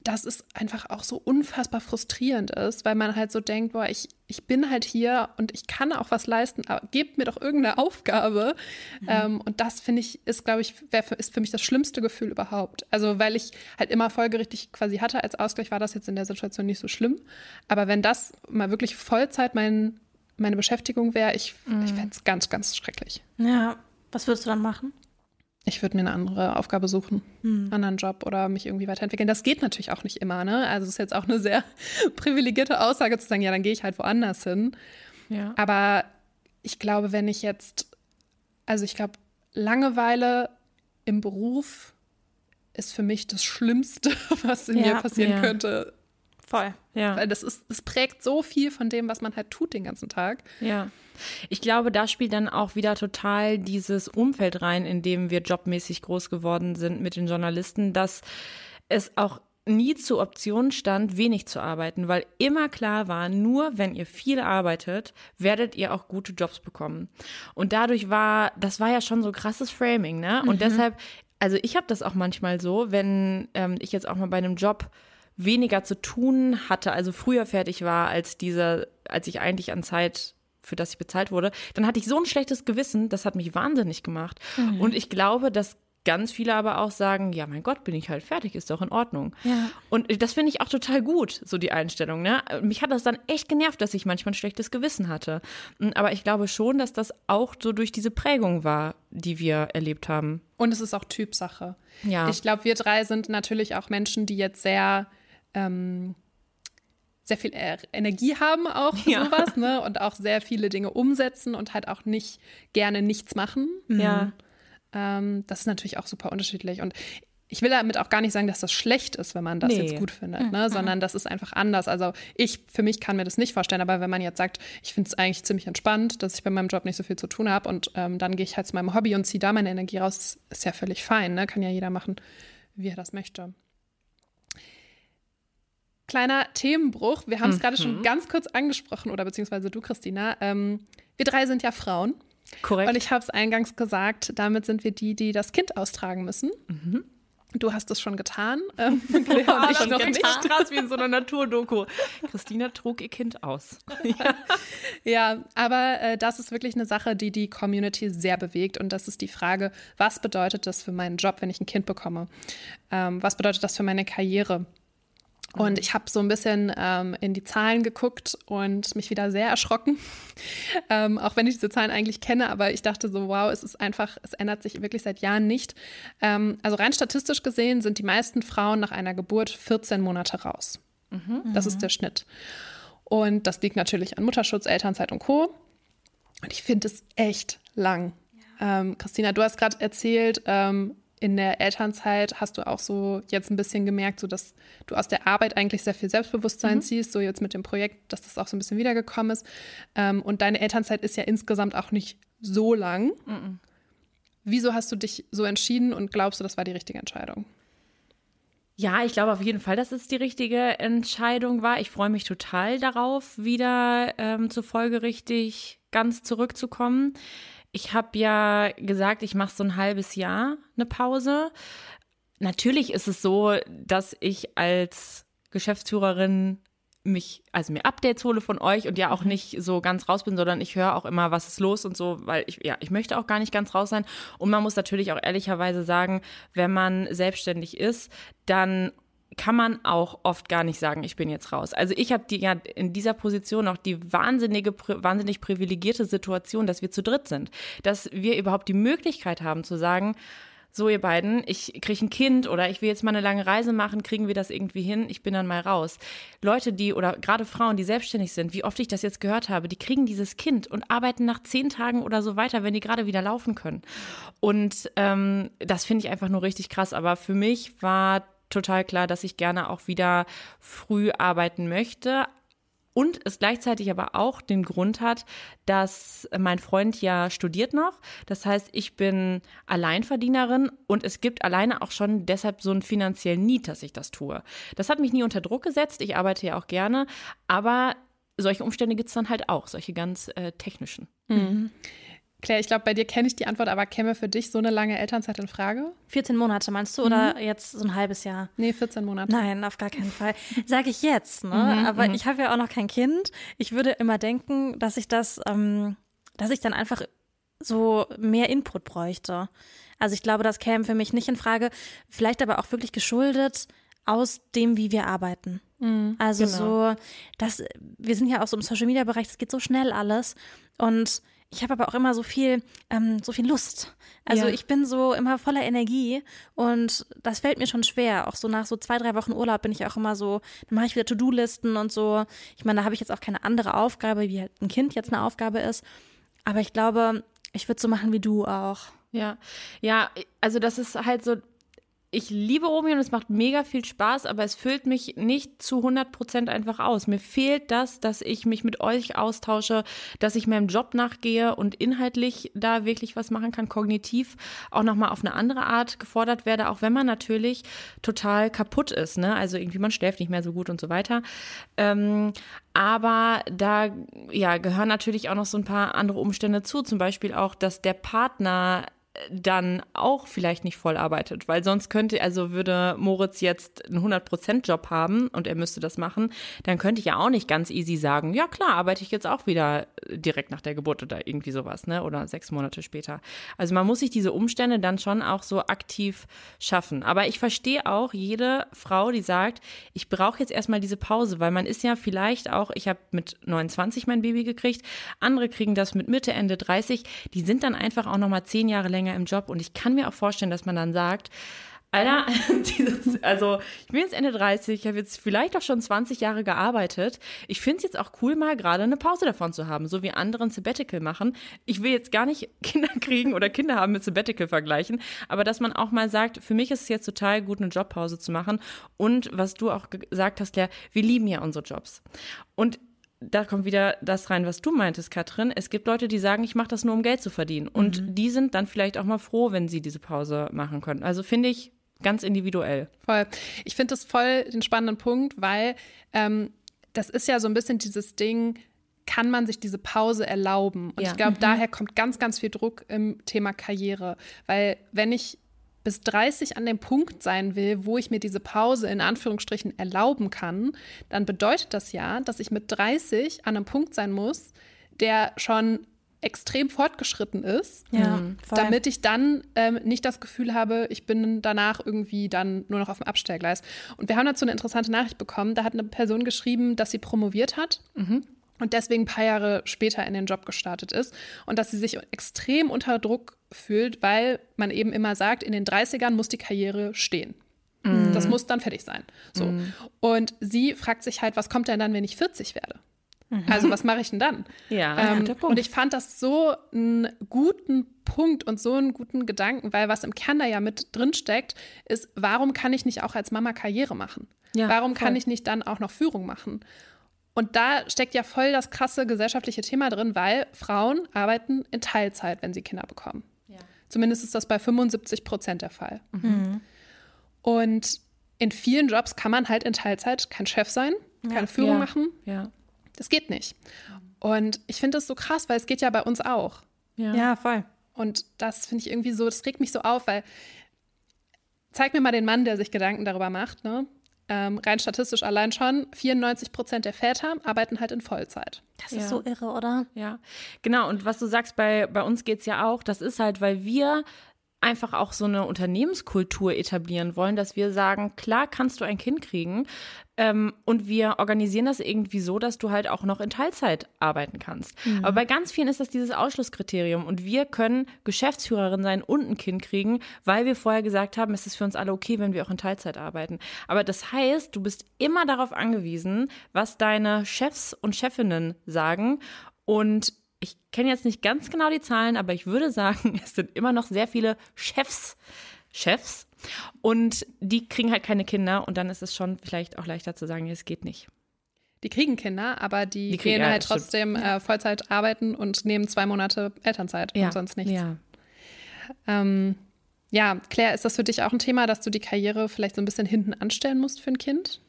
dass es einfach auch so unfassbar frustrierend ist, weil man halt so denkt, boah, ich, ich bin halt hier und ich kann auch was leisten, aber gebt mir doch irgendeine Aufgabe. Mhm. Ähm, und das finde ich, ist, glaube ich, für, ist für mich das schlimmste Gefühl überhaupt. Also, weil ich halt immer folgerichtig quasi hatte als Ausgleich, war das jetzt in der Situation nicht so schlimm. Aber wenn das mal wirklich Vollzeit mein, meine Beschäftigung wäre, ich, mhm. ich fände es ganz, ganz schrecklich. Ja, was würdest du dann machen? Ich würde mir eine andere Aufgabe suchen, hm. einen anderen Job oder mich irgendwie weiterentwickeln. Das geht natürlich auch nicht immer, ne? Also es ist jetzt auch eine sehr privilegierte Aussage zu sagen, ja, dann gehe ich halt woanders hin. Ja. Aber ich glaube, wenn ich jetzt, also ich glaube, Langeweile im Beruf ist für mich das Schlimmste, was in ja, mir passieren ja. könnte. Voll. Ja. Weil das ist, das prägt so viel von dem, was man halt tut den ganzen Tag. Ja. Ich glaube, da spielt dann auch wieder total dieses Umfeld rein, in dem wir jobmäßig groß geworden sind mit den Journalisten, dass es auch nie zur Option stand, wenig zu arbeiten, weil immer klar war, nur wenn ihr viel arbeitet, werdet ihr auch gute Jobs bekommen. Und dadurch war, das war ja schon so krasses Framing, ne? Und mhm. deshalb, also ich habe das auch manchmal so, wenn ähm, ich jetzt auch mal bei einem Job weniger zu tun hatte, also früher fertig war als dieser, als ich eigentlich an Zeit für das ich bezahlt wurde, dann hatte ich so ein schlechtes Gewissen, das hat mich wahnsinnig gemacht. Mhm. Und ich glaube, dass ganz viele aber auch sagen, ja, mein Gott, bin ich halt fertig, ist doch in Ordnung. Ja. Und das finde ich auch total gut, so die Einstellung. Ne? Mich hat das dann echt genervt, dass ich manchmal ein schlechtes Gewissen hatte. Hm, aber ich glaube schon, dass das auch so durch diese Prägung war, die wir erlebt haben. Und es ist auch Typsache. Ja. Ich glaube, wir drei sind natürlich auch Menschen, die jetzt sehr ähm, sehr viel Energie haben auch für ja. sowas, ne? Und auch sehr viele Dinge umsetzen und halt auch nicht gerne nichts machen. Ja. Ähm, das ist natürlich auch super unterschiedlich. Und ich will damit auch gar nicht sagen, dass das schlecht ist, wenn man das nee. jetzt gut findet, ne? Mhm. sondern das ist einfach anders. Also ich für mich kann mir das nicht vorstellen, aber wenn man jetzt sagt, ich finde es eigentlich ziemlich entspannt, dass ich bei meinem Job nicht so viel zu tun habe und ähm, dann gehe ich halt zu meinem Hobby und ziehe da meine Energie raus, ist ja völlig fein, ne? kann ja jeder machen, wie er das möchte. Kleiner Themenbruch, wir haben es mhm. gerade schon ganz kurz angesprochen, oder beziehungsweise du, Christina. Ähm, wir drei sind ja Frauen. Korrekt. Und ich habe es eingangs gesagt, damit sind wir die, die das Kind austragen müssen. Mhm. Du hast es schon getan. Ähm, Claire und ich noch nicht. krass wie in so einer Naturdoku. Christina trug ihr Kind aus. ja. ja, aber äh, das ist wirklich eine Sache, die die Community sehr bewegt. Und das ist die Frage, was bedeutet das für meinen Job, wenn ich ein Kind bekomme? Ähm, was bedeutet das für meine Karriere? Und ich habe so ein bisschen ähm, in die Zahlen geguckt und mich wieder sehr erschrocken. ähm, auch wenn ich diese Zahlen eigentlich kenne, aber ich dachte so, wow, es ist einfach, es ändert sich wirklich seit Jahren nicht. Ähm, also rein statistisch gesehen sind die meisten Frauen nach einer Geburt 14 Monate raus. Mhm. Das ist der Schnitt. Und das liegt natürlich an Mutterschutz, Elternzeit und Co. Und ich finde es echt lang. Ja. Ähm, Christina, du hast gerade erzählt, ähm, in der Elternzeit hast du auch so jetzt ein bisschen gemerkt, so dass du aus der Arbeit eigentlich sehr viel Selbstbewusstsein mhm. ziehst, so jetzt mit dem Projekt, dass das auch so ein bisschen wiedergekommen ist. Ähm, und deine Elternzeit ist ja insgesamt auch nicht so lang. Mhm. Wieso hast du dich so entschieden und glaubst du, das war die richtige Entscheidung? Ja, ich glaube auf jeden Fall, dass es die richtige Entscheidung war. Ich freue mich total darauf, wieder ähm, zur Folge richtig ganz zurückzukommen. Ich habe ja gesagt, ich mache so ein halbes Jahr eine Pause. Natürlich ist es so, dass ich als Geschäftsführerin mich, also mir Updates hole von euch und ja auch mhm. nicht so ganz raus bin, sondern ich höre auch immer, was ist los und so, weil ich, ja, ich möchte auch gar nicht ganz raus sein. Und man muss natürlich auch ehrlicherweise sagen, wenn man selbstständig ist, dann kann man auch oft gar nicht sagen, ich bin jetzt raus. Also ich habe die ja in dieser Position auch die wahnsinnige, wahnsinnig privilegierte Situation, dass wir zu dritt sind, dass wir überhaupt die Möglichkeit haben zu sagen, so ihr beiden, ich kriege ein Kind oder ich will jetzt mal eine lange Reise machen, kriegen wir das irgendwie hin, ich bin dann mal raus. Leute, die oder gerade Frauen, die selbstständig sind, wie oft ich das jetzt gehört habe, die kriegen dieses Kind und arbeiten nach zehn Tagen oder so weiter, wenn die gerade wieder laufen können. Und ähm, das finde ich einfach nur richtig krass. Aber für mich war total klar, dass ich gerne auch wieder früh arbeiten möchte. Und es gleichzeitig aber auch den Grund hat, dass mein Freund ja studiert noch. Das heißt, ich bin Alleinverdienerin und es gibt alleine auch schon deshalb so einen finanziellen Need, dass ich das tue. Das hat mich nie unter Druck gesetzt. Ich arbeite ja auch gerne. Aber solche Umstände gibt es dann halt auch, solche ganz äh, technischen. Mhm. Claire, ich glaube, bei dir kenne ich die Antwort, aber käme für dich so eine lange Elternzeit in Frage? 14 Monate meinst du oder mhm. jetzt so ein halbes Jahr? Nee, 14 Monate. Nein, auf gar keinen Fall. Sage ich jetzt, ne? Mhm, aber mhm. ich habe ja auch noch kein Kind. Ich würde immer denken, dass ich das, ähm, dass ich dann einfach so mehr Input bräuchte. Also ich glaube, das käme für mich nicht in Frage. Vielleicht aber auch wirklich geschuldet aus dem, wie wir arbeiten. Mhm, also genau. so, dass wir sind ja auch so im Social Media Bereich, das geht so schnell alles und ich habe aber auch immer so viel, ähm, so viel Lust. Also ja. ich bin so immer voller Energie und das fällt mir schon schwer. Auch so nach so zwei, drei Wochen Urlaub bin ich auch immer so, dann mache ich wieder To-Do-Listen und so. Ich meine, da habe ich jetzt auch keine andere Aufgabe, wie halt ein Kind jetzt eine Aufgabe ist. Aber ich glaube, ich würde so machen wie du auch. Ja, ja, also das ist halt so, ich liebe Omi und es macht mega viel Spaß, aber es füllt mich nicht zu 100 Prozent einfach aus. Mir fehlt das, dass ich mich mit euch austausche, dass ich meinem Job nachgehe und inhaltlich da wirklich was machen kann, kognitiv auch nochmal auf eine andere Art gefordert werde, auch wenn man natürlich total kaputt ist. Ne? Also irgendwie man schläft nicht mehr so gut und so weiter. Ähm, aber da ja, gehören natürlich auch noch so ein paar andere Umstände zu. Zum Beispiel auch, dass der Partner dann auch vielleicht nicht voll arbeitet, weil sonst könnte, also würde Moritz jetzt einen 100%-Job haben und er müsste das machen, dann könnte ich ja auch nicht ganz easy sagen, ja klar, arbeite ich jetzt auch wieder direkt nach der Geburt oder irgendwie sowas, ne, oder sechs Monate später. Also man muss sich diese Umstände dann schon auch so aktiv schaffen. Aber ich verstehe auch jede Frau, die sagt, ich brauche jetzt erstmal diese Pause, weil man ist ja vielleicht auch, ich habe mit 29 mein Baby gekriegt, andere kriegen das mit Mitte, Ende 30, die sind dann einfach auch nochmal zehn Jahre länger länger im Job und ich kann mir auch vorstellen, dass man dann sagt, Alter, dieses, also ich bin jetzt Ende 30, ich habe jetzt vielleicht auch schon 20 Jahre gearbeitet. Ich finde es jetzt auch cool, mal gerade eine Pause davon zu haben, so wie andere ein Sabbatical machen. Ich will jetzt gar nicht Kinder kriegen oder Kinder haben mit Sabbatical vergleichen, aber dass man auch mal sagt, für mich ist es jetzt total gut, eine Jobpause zu machen. Und was du auch gesagt hast, Claire, wir lieben ja unsere Jobs. Und da kommt wieder das rein, was du meintest, Katrin. Es gibt Leute, die sagen, ich mache das nur, um Geld zu verdienen. Und mhm. die sind dann vielleicht auch mal froh, wenn sie diese Pause machen können. Also finde ich ganz individuell. Voll. Ich finde das voll den spannenden Punkt, weil ähm, das ist ja so ein bisschen dieses Ding, kann man sich diese Pause erlauben? Und ja. ich glaube, mhm. daher kommt ganz, ganz viel Druck im Thema Karriere. Weil wenn ich bis 30 an dem Punkt sein will, wo ich mir diese Pause in Anführungsstrichen erlauben kann, dann bedeutet das ja, dass ich mit 30 an einem Punkt sein muss, der schon extrem fortgeschritten ist, ja, mhm. damit ich dann ähm, nicht das Gefühl habe, ich bin danach irgendwie dann nur noch auf dem Abstellgleis. Und wir haben dazu eine interessante Nachricht bekommen. Da hat eine Person geschrieben, dass sie promoviert hat. Mhm und deswegen ein paar Jahre später in den Job gestartet ist und dass sie sich extrem unter Druck fühlt, weil man eben immer sagt, in den 30ern muss die Karriere stehen. Mm. Das muss dann fertig sein. So. Mm. Und sie fragt sich halt, was kommt denn dann, wenn ich 40 werde? Mhm. Also was mache ich denn dann? Ja, ähm, und ich fand das so einen guten Punkt und so einen guten Gedanken, weil was im Kern da ja mit drin steckt, ist, warum kann ich nicht auch als Mama Karriere machen? Ja, warum voll. kann ich nicht dann auch noch Führung machen? Und da steckt ja voll das krasse gesellschaftliche Thema drin, weil Frauen arbeiten in Teilzeit, wenn sie Kinder bekommen. Zumindest ist das bei 75 Prozent der Fall. Mhm. Und in vielen Jobs kann man halt in Teilzeit kein Chef sein, keine ja. Führung ja. machen. Ja. Das geht nicht. Und ich finde das so krass, weil es geht ja bei uns auch. Ja, ja voll. Und das finde ich irgendwie so, das regt mich so auf, weil zeig mir mal den Mann, der sich Gedanken darüber macht, ne? Ähm, rein statistisch allein schon, 94 Prozent der Väter arbeiten halt in Vollzeit. Das ist ja. so irre, oder? Ja, genau. Und was du sagst, bei, bei uns geht es ja auch, das ist halt, weil wir einfach auch so eine Unternehmenskultur etablieren wollen, dass wir sagen, klar kannst du ein Kind kriegen ähm, und wir organisieren das irgendwie so, dass du halt auch noch in Teilzeit arbeiten kannst. Mhm. Aber bei ganz vielen ist das dieses Ausschlusskriterium und wir können Geschäftsführerin sein und ein Kind kriegen, weil wir vorher gesagt haben, es ist für uns alle okay, wenn wir auch in Teilzeit arbeiten. Aber das heißt, du bist immer darauf angewiesen, was deine Chefs und Chefinnen sagen und ich kenne jetzt nicht ganz genau die Zahlen, aber ich würde sagen, es sind immer noch sehr viele Chefs, Chefs. Und die kriegen halt keine Kinder und dann ist es schon vielleicht auch leichter zu sagen, es geht nicht. Die kriegen Kinder, aber die, die kriegen, gehen halt trotzdem äh, Vollzeit arbeiten und nehmen zwei Monate Elternzeit ja. und sonst nichts. Ja. Ähm, ja, Claire, ist das für dich auch ein Thema, dass du die Karriere vielleicht so ein bisschen hinten anstellen musst für ein Kind?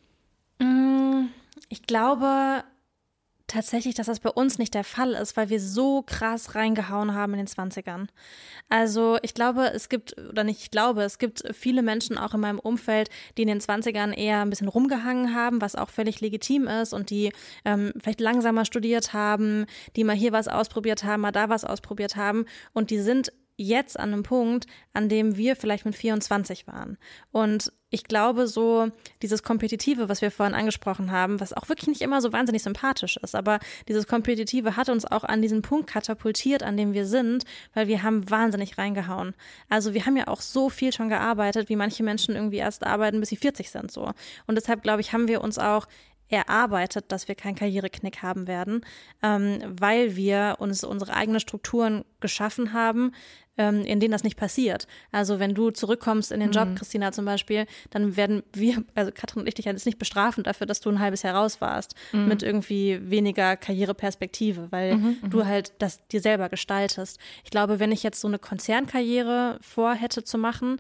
Mm, ich glaube, tatsächlich, dass das bei uns nicht der Fall ist, weil wir so krass reingehauen haben in den 20ern. Also ich glaube, es gibt, oder nicht ich glaube, es gibt viele Menschen auch in meinem Umfeld, die in den 20ern eher ein bisschen rumgehangen haben, was auch völlig legitim ist und die ähm, vielleicht langsamer studiert haben, die mal hier was ausprobiert haben, mal da was ausprobiert haben und die sind jetzt an einem Punkt, an dem wir vielleicht mit 24 waren. Und ich glaube, so dieses Kompetitive, was wir vorhin angesprochen haben, was auch wirklich nicht immer so wahnsinnig sympathisch ist, aber dieses Kompetitive hat uns auch an diesen Punkt katapultiert, an dem wir sind, weil wir haben wahnsinnig reingehauen. Also wir haben ja auch so viel schon gearbeitet, wie manche Menschen irgendwie erst arbeiten, bis sie 40 sind, so. Und deshalb, glaube ich, haben wir uns auch erarbeitet, dass wir keinen Karriereknick haben werden, ähm, weil wir uns unsere eigenen Strukturen geschaffen haben, ähm, in denen das nicht passiert. Also wenn du zurückkommst in den Job, mhm. Christina zum Beispiel, dann werden wir, also Katrin und ich dich jetzt nicht bestrafen dafür, dass du ein halbes Jahr raus warst mhm. mit irgendwie weniger Karriereperspektive, weil mhm, mhm, du halt das dir selber gestaltest. Ich glaube, wenn ich jetzt so eine Konzernkarriere vorhätte zu machen,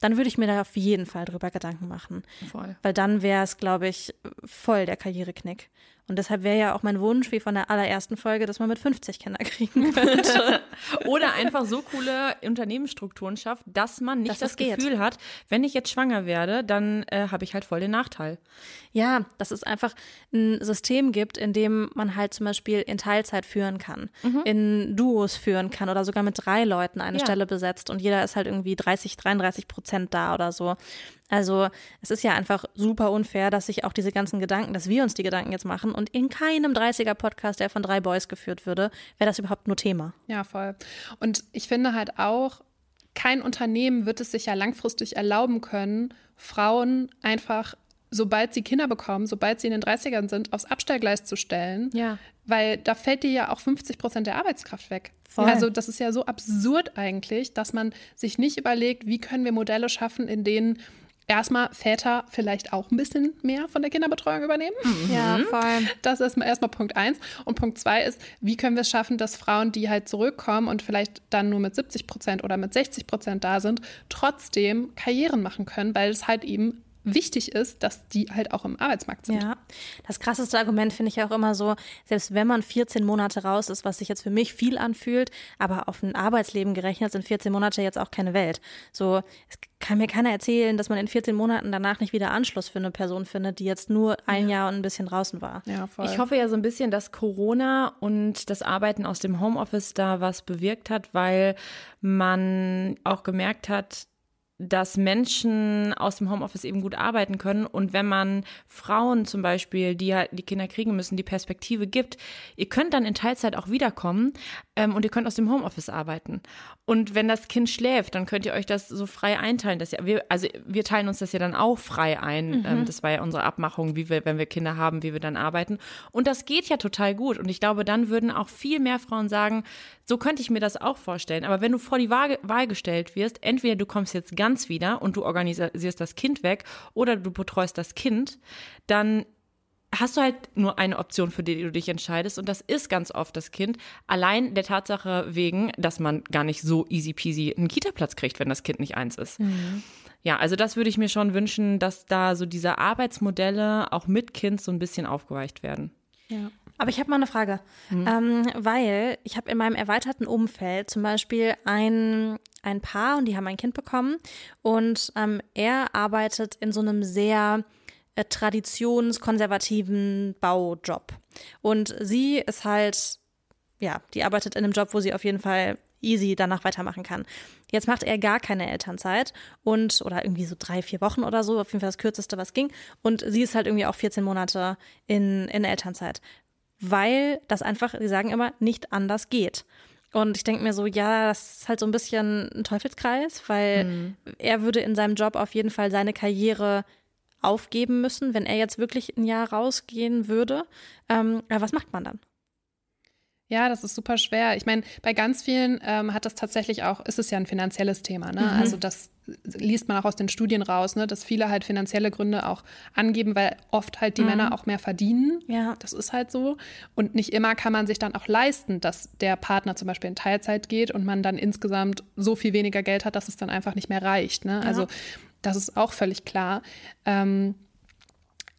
dann würde ich mir da auf jeden Fall drüber Gedanken machen. Voll. Weil dann wäre es, glaube ich, voll der Karriereknick. Und deshalb wäre ja auch mein Wunsch, wie von der allerersten Folge, dass man mit 50 Kinder kriegen könnte. Oder einfach so coole Unternehmensstrukturen schafft, dass man nicht dass das, das Gefühl hat, wenn ich jetzt schwanger werde, dann äh, habe ich halt voll den Nachteil. Ja, dass es einfach ein System gibt, in dem man halt zum Beispiel in Teilzeit führen kann, mhm. in Duos führen kann oder sogar mit drei Leuten eine ja. Stelle besetzt und jeder ist halt irgendwie 30, 33 Prozent da oder so. Also es ist ja einfach super unfair, dass sich auch diese ganzen Gedanken, dass wir uns die Gedanken jetzt machen und in keinem 30er-Podcast, der von drei Boys geführt würde, wäre das überhaupt nur Thema. Ja, voll. Und ich finde halt auch, kein Unternehmen wird es sich ja langfristig erlauben können, Frauen einfach sobald sie Kinder bekommen, sobald sie in den 30ern sind, aufs Abstellgleis zu stellen. Ja. Weil da fällt dir ja auch 50 Prozent der Arbeitskraft weg. Voll. Also das ist ja so absurd eigentlich, dass man sich nicht überlegt, wie können wir Modelle schaffen, in denen erstmal Väter vielleicht auch ein bisschen mehr von der Kinderbetreuung übernehmen. Mhm. Ja, voll. Das ist erstmal Punkt eins. Und Punkt zwei ist, wie können wir es schaffen, dass Frauen, die halt zurückkommen und vielleicht dann nur mit 70 Prozent oder mit 60 Prozent da sind, trotzdem Karrieren machen können, weil es halt eben wichtig ist, dass die halt auch im Arbeitsmarkt sind. Ja, das krasseste Argument finde ich auch immer so, selbst wenn man 14 Monate raus ist, was sich jetzt für mich viel anfühlt, aber auf ein Arbeitsleben gerechnet sind 14 Monate jetzt auch keine Welt. So, es kann mir keiner erzählen, dass man in 14 Monaten danach nicht wieder Anschluss für eine Person findet, die jetzt nur ein ja. Jahr und ein bisschen draußen war. Ja, voll. Ich hoffe ja so ein bisschen, dass Corona und das Arbeiten aus dem Homeoffice da was bewirkt hat, weil man auch gemerkt hat, dass Menschen aus dem Homeoffice eben gut arbeiten können und wenn man Frauen zum Beispiel, die halt die Kinder kriegen müssen, die Perspektive gibt, ihr könnt dann in Teilzeit auch wiederkommen ähm, und ihr könnt aus dem Homeoffice arbeiten. Und wenn das Kind schläft, dann könnt ihr euch das so frei einteilen. Dass ja, wir, also wir teilen uns das ja dann auch frei ein. Mhm. Ähm, das war ja unsere Abmachung, wie wir, wenn wir Kinder haben, wie wir dann arbeiten. Und das geht ja total gut. Und ich glaube, dann würden auch viel mehr Frauen sagen, so könnte ich mir das auch vorstellen. Aber wenn du vor die Wahl gestellt wirst, entweder du kommst jetzt ganz wieder und du organisierst das Kind weg oder du betreust das Kind, dann hast du halt nur eine Option, für die du dich entscheidest. Und das ist ganz oft das Kind. Allein der Tatsache wegen, dass man gar nicht so easy peasy einen Kita-Platz kriegt, wenn das Kind nicht eins ist. Mhm. Ja, also das würde ich mir schon wünschen, dass da so diese Arbeitsmodelle auch mit Kind so ein bisschen aufgeweicht werden. Ja. Aber ich habe mal eine Frage, mhm. ähm, weil ich habe in meinem erweiterten Umfeld zum Beispiel ein, ein Paar und die haben ein Kind bekommen und ähm, er arbeitet in so einem sehr äh, traditionskonservativen Baujob. Und sie ist halt, ja, die arbeitet in einem Job, wo sie auf jeden Fall easy danach weitermachen kann. Jetzt macht er gar keine Elternzeit und, oder irgendwie so drei, vier Wochen oder so, auf jeden Fall das kürzeste, was ging. Und sie ist halt irgendwie auch 14 Monate in, in Elternzeit. Weil das einfach, sie sagen immer, nicht anders geht. Und ich denke mir so, ja, das ist halt so ein bisschen ein Teufelskreis, weil mhm. er würde in seinem Job auf jeden Fall seine Karriere aufgeben müssen, wenn er jetzt wirklich ein Jahr rausgehen würde. Ähm, was macht man dann? Ja, das ist super schwer. Ich meine, bei ganz vielen ähm, hat das tatsächlich auch, ist es ja ein finanzielles Thema. Ne? Mhm. Also das liest man auch aus den Studien raus, ne? dass viele halt finanzielle Gründe auch angeben, weil oft halt die mhm. Männer auch mehr verdienen. Ja. Das ist halt so. Und nicht immer kann man sich dann auch leisten, dass der Partner zum Beispiel in Teilzeit geht und man dann insgesamt so viel weniger Geld hat, dass es dann einfach nicht mehr reicht. Ne? Ja. Also das ist auch völlig klar. Ähm,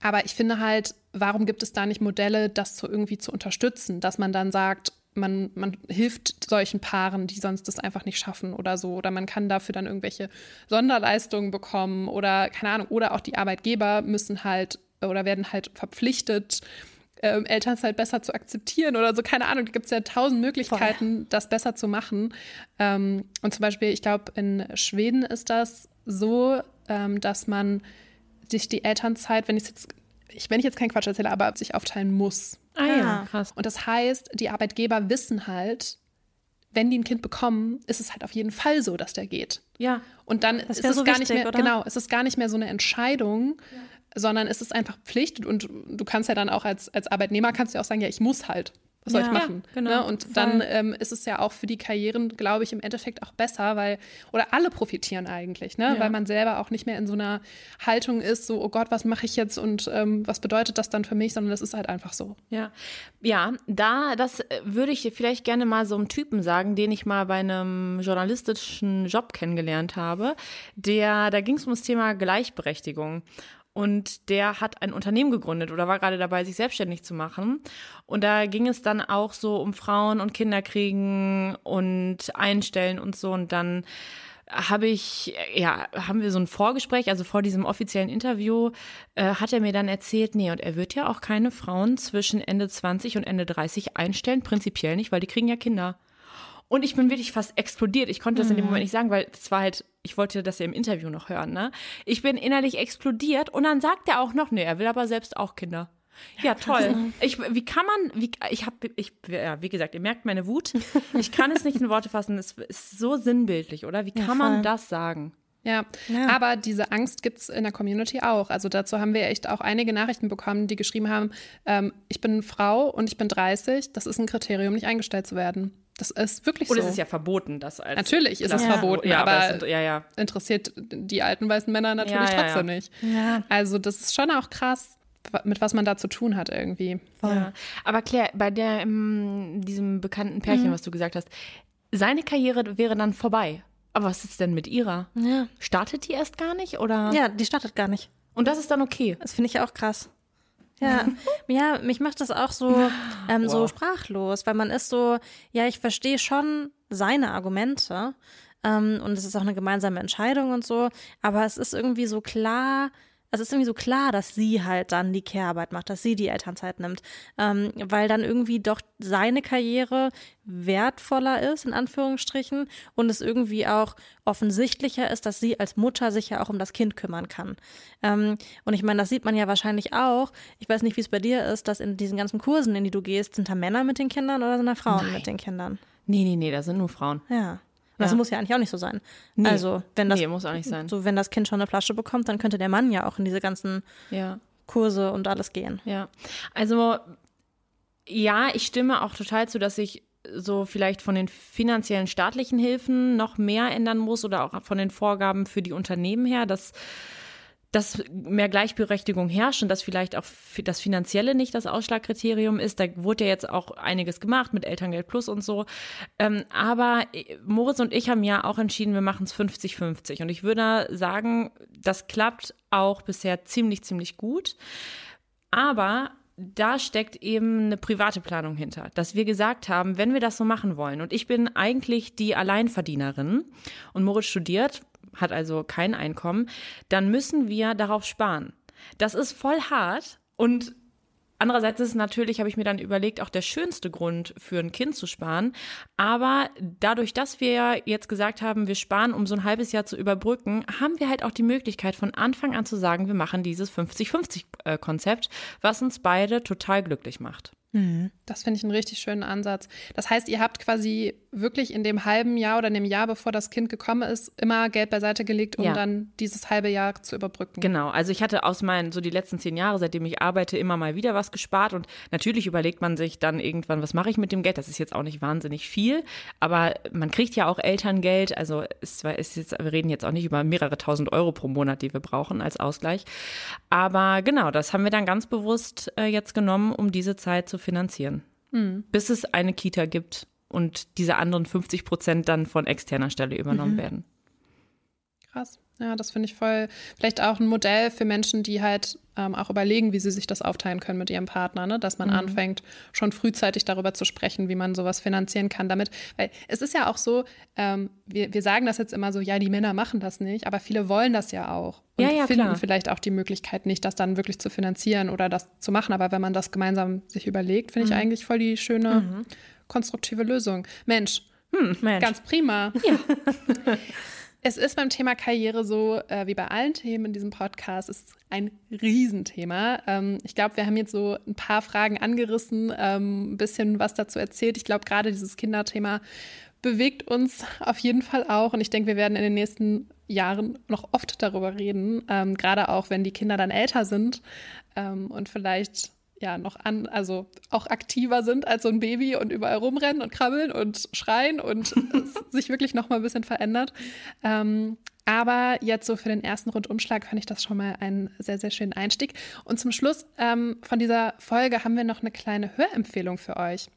aber ich finde halt, warum gibt es da nicht Modelle, das zu irgendwie zu unterstützen, dass man dann sagt, man, man hilft solchen Paaren, die sonst das einfach nicht schaffen oder so. Oder man kann dafür dann irgendwelche Sonderleistungen bekommen oder keine Ahnung. Oder auch die Arbeitgeber müssen halt oder werden halt verpflichtet, ähm, Elternzeit besser zu akzeptieren oder so. Keine Ahnung, da gibt es ja tausend Möglichkeiten, Voll. das besser zu machen. Ähm, und zum Beispiel, ich glaube, in Schweden ist das so, ähm, dass man sich die Elternzeit, wenn ich jetzt, ich, wenn ich jetzt keinen Quatsch erzähle, aber sich aufteilen muss. Ah ja, krass. Und das heißt, die Arbeitgeber wissen halt, wenn die ein Kind bekommen, ist es halt auf jeden Fall so, dass der geht. Ja. Und dann ist es so gar wichtig, nicht mehr, oder? genau, ist es gar nicht mehr so eine Entscheidung, sondern es ist einfach Pflicht und du kannst ja dann auch als, als Arbeitnehmer kannst du ja auch sagen, ja, ich muss halt. Was soll Ja, ich machen? genau, ne? Und voll. dann ähm, ist es ja auch für die Karrieren, glaube ich, im Endeffekt auch besser, weil, oder alle profitieren eigentlich, ne? Ja. Weil man selber auch nicht mehr in so einer Haltung ist, so, oh Gott, was mache ich jetzt und ähm, was bedeutet das dann für mich, sondern das ist halt einfach so. Ja, ja, da, das äh, würde ich vielleicht gerne mal so einem Typen sagen, den ich mal bei einem journalistischen Job kennengelernt habe. Der, da ging es um das Thema Gleichberechtigung. Und der hat ein Unternehmen gegründet oder war gerade dabei, sich selbstständig zu machen. Und da ging es dann auch so um Frauen und Kinderkriegen und Einstellen und so. Und dann habe ich, ja, haben wir so ein Vorgespräch, also vor diesem offiziellen Interview, äh, hat er mir dann erzählt, nee, und er wird ja auch keine Frauen zwischen Ende 20 und Ende 30 einstellen, prinzipiell nicht, weil die kriegen ja Kinder. Und ich bin wirklich fast explodiert. Ich konnte das in dem Moment nicht sagen, weil es war halt, ich wollte das ja im Interview noch hören, ne? Ich bin innerlich explodiert und dann sagt er auch noch, nee, er will aber selbst auch Kinder. Ja, toll. Ich, wie kann man, wie, ich habe, ich, ja, wie gesagt, ihr merkt meine Wut. Ich kann es nicht in Worte fassen. Es ist so sinnbildlich, oder? Wie kann Ja, man das sagen? Ja, Ja. aber diese Angst gibt es in der Community auch. Also dazu haben wir echt auch einige Nachrichten bekommen, die geschrieben haben, ähm, ich bin Frau und ich bin 30, das ist ein Kriterium, nicht eingestellt zu werden. Das ist wirklich Oder so. es ist ja verboten, das als. Natürlich ist es Klasse- verboten, ja, aber, es sind, ja, ja. interessiert die alten weißen Männer natürlich Ja, ja, trotzdem ja. nicht. Ja. Also das ist schon auch krass, mit was man da zu tun hat irgendwie. Ja. Aber Claire, bei der, diesem bekannten Mhm. Pärchen, was du gesagt hast, seine Karriere wäre dann vorbei. Aber was ist denn mit ihrer? Ja. Startet die erst gar nicht? Oder? ja, die startet gar nicht. Und das ist dann okay. Das finde ich auch krass. Ja, ja, mich macht das auch so, ähm, so Wow. sprachlos, weil man ist so, ja, ich verstehe schon seine Argumente ähm, und es ist auch eine gemeinsame Entscheidung und so, aber es ist irgendwie so klar, es ist irgendwie so klar, dass sie halt dann die Care-Arbeit macht, dass sie die Elternzeit nimmt, ähm, weil dann irgendwie doch seine Karriere wertvoller ist, in Anführungsstrichen, und es irgendwie auch offensichtlicher ist, dass sie als Mutter sich ja auch um das Kind kümmern kann. Ähm, und ich meine, das sieht man ja wahrscheinlich auch. Ich weiß nicht, wie es bei dir ist, dass in diesen ganzen Kursen, in die du gehst, sind da Männer mit den Kindern oder sind da Frauen Nein. mit den Kindern? Nee, nee, nee, da sind nur Frauen. Ja. Das Ja. muss ja eigentlich auch nicht so sein. Nee. Also, wenn das, Nee, muss auch nicht sein. so, wenn das Kind schon eine Flasche bekommt, dann könnte der Mann ja auch in diese ganzen Ja. Kurse und alles gehen. Ja, also ja, ich stimme auch total zu, dass sich so vielleicht von den finanziellen staatlichen Hilfen noch mehr ändern muss oder auch von den Vorgaben für die Unternehmen her, dass dass mehr Gleichberechtigung herrscht und dass vielleicht auch das Finanzielle nicht das Ausschlagkriterium ist. Da wurde ja jetzt auch einiges gemacht mit Elterngeld Plus und so. Ähm, aber äh, Moritz und ich haben ja auch entschieden, wir machen es 50-50. Und ich würde sagen, das klappt auch bisher ziemlich, ziemlich gut. Aber da steckt eben eine private Planung hinter, dass wir gesagt haben, wenn wir das so machen wollen, und ich bin eigentlich die Alleinverdienerin und Moritz studiert, hat also kein Einkommen, dann müssen wir darauf sparen. Das ist voll hart und Andererseits ist natürlich, habe ich mir dann überlegt, auch der schönste Grund für ein Kind zu sparen. Aber dadurch, dass wir jetzt gesagt haben, wir sparen, um so ein halbes Jahr zu überbrücken, haben wir halt auch die Möglichkeit, von Anfang an zu sagen, wir machen dieses 50-50-Konzept, was uns beide total glücklich macht. Das finde ich einen richtig schönen Ansatz. Das heißt, ihr habt quasi wirklich in dem halben Jahr oder in dem Jahr, bevor das Kind gekommen ist, immer Geld beiseite gelegt, um Ja. dann dieses halbe Jahr zu überbrücken. Genau, also ich hatte aus meinen, so die letzten zehn Jahre, seitdem ich arbeite, immer mal wieder was gespart und natürlich überlegt man sich dann irgendwann, was mache ich mit dem Geld? Das ist jetzt auch nicht wahnsinnig viel, aber man kriegt ja auch Elterngeld, also war- ist jetzt, wir reden jetzt auch nicht über mehrere tausend Euro pro Monat, die wir brauchen als Ausgleich. Aber genau, das haben wir dann ganz bewusst äh, jetzt genommen, um diese Zeit zu finanzieren. Bis es eine Kita gibt und diese anderen 50 Prozent dann von externer Stelle übernommen werden. Krass. Ja, das finde ich voll. Vielleicht auch ein Modell für Menschen, die halt ähm, auch überlegen, wie sie sich das aufteilen können mit ihrem Partner, ne? dass man anfängt, schon frühzeitig darüber zu sprechen, wie man sowas finanzieren kann damit. Weil es ist ja auch so, ähm, wir, wir sagen das jetzt immer so, ja, die Männer machen das nicht, aber viele wollen das ja auch. Und Ja, ja, finden klar. vielleicht auch die Möglichkeit nicht, das dann wirklich zu finanzieren oder das zu machen. Aber wenn man das gemeinsam sich überlegt, finde ich eigentlich voll die schöne, konstruktive Lösung. Mensch, Mensch. Ganz prima. es ist beim Thema Karriere so, äh, wie bei allen Themen in diesem Podcast, ist ein Riesenthema. Ähm, ich glaube, wir haben jetzt so ein paar Fragen angerissen, ähm, ein bisschen was dazu erzählt. Ich glaube, gerade dieses Kinderthema bewegt uns auf jeden Fall auch. Und ich denke, wir werden in den nächsten Jahren noch oft darüber reden, ähm, gerade auch wenn die Kinder dann älter sind ähm, und vielleicht ja noch an, also auch aktiver sind als so ein Baby und überall rumrennen und krabbeln und schreien und sich wirklich noch mal ein bisschen verändert. Ähm, aber jetzt so für den ersten Rundumschlag fand ich das schon mal einen sehr, sehr schönen Einstieg. Und zum Schluss ähm, von dieser Folge haben wir noch eine kleine Hörempfehlung für euch.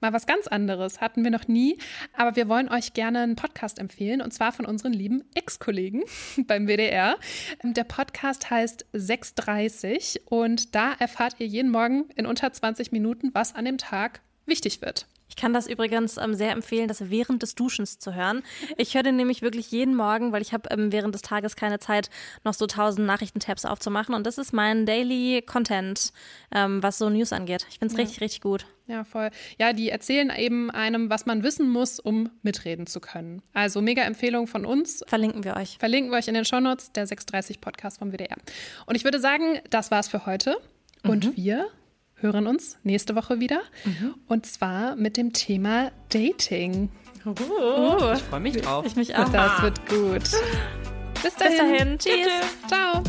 Mal was ganz anderes hatten wir noch nie, aber wir wollen euch gerne einen Podcast empfehlen und zwar von unseren lieben Ex-Kollegen beim WDR. Der Podcast heißt 630 und da erfahrt ihr jeden Morgen in unter 20 Minuten, was an dem Tag wichtig wird. Ich kann das übrigens ähm, sehr empfehlen, das während des Duschens zu hören. Ich höre den nämlich wirklich jeden Morgen, weil ich habe ähm, während des Tages keine Zeit, noch so tausend Nachrichtentabs aufzumachen. Und das ist mein Daily Content, ähm, was so News angeht. Ich finde es ja. richtig, richtig gut. Ja, voll. Ja, die erzählen eben einem, was man wissen muss, um mitreden zu können. Also mega Empfehlung von uns. Verlinken wir euch. Verlinken wir euch in den Shownotes, der 630 Podcast vom WDR. Und ich würde sagen, das war's für heute. Und mhm. wir hören uns nächste Woche wieder. Mhm. Und zwar mit dem Thema Dating. Uh, uh, ich freue mich drauf. Ich mich auch. Das wird gut. Bis dahin. Bis dahin. Tschüss. Tschüss. Ciao.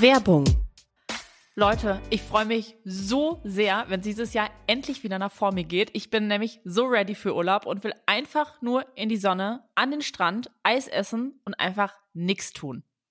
Werbung. Leute, ich freue mich so sehr, wenn dieses Jahr endlich wieder nach vor mir geht. Ich bin nämlich so ready für Urlaub und will einfach nur in die Sonne, an den Strand, Eis essen und einfach nichts tun.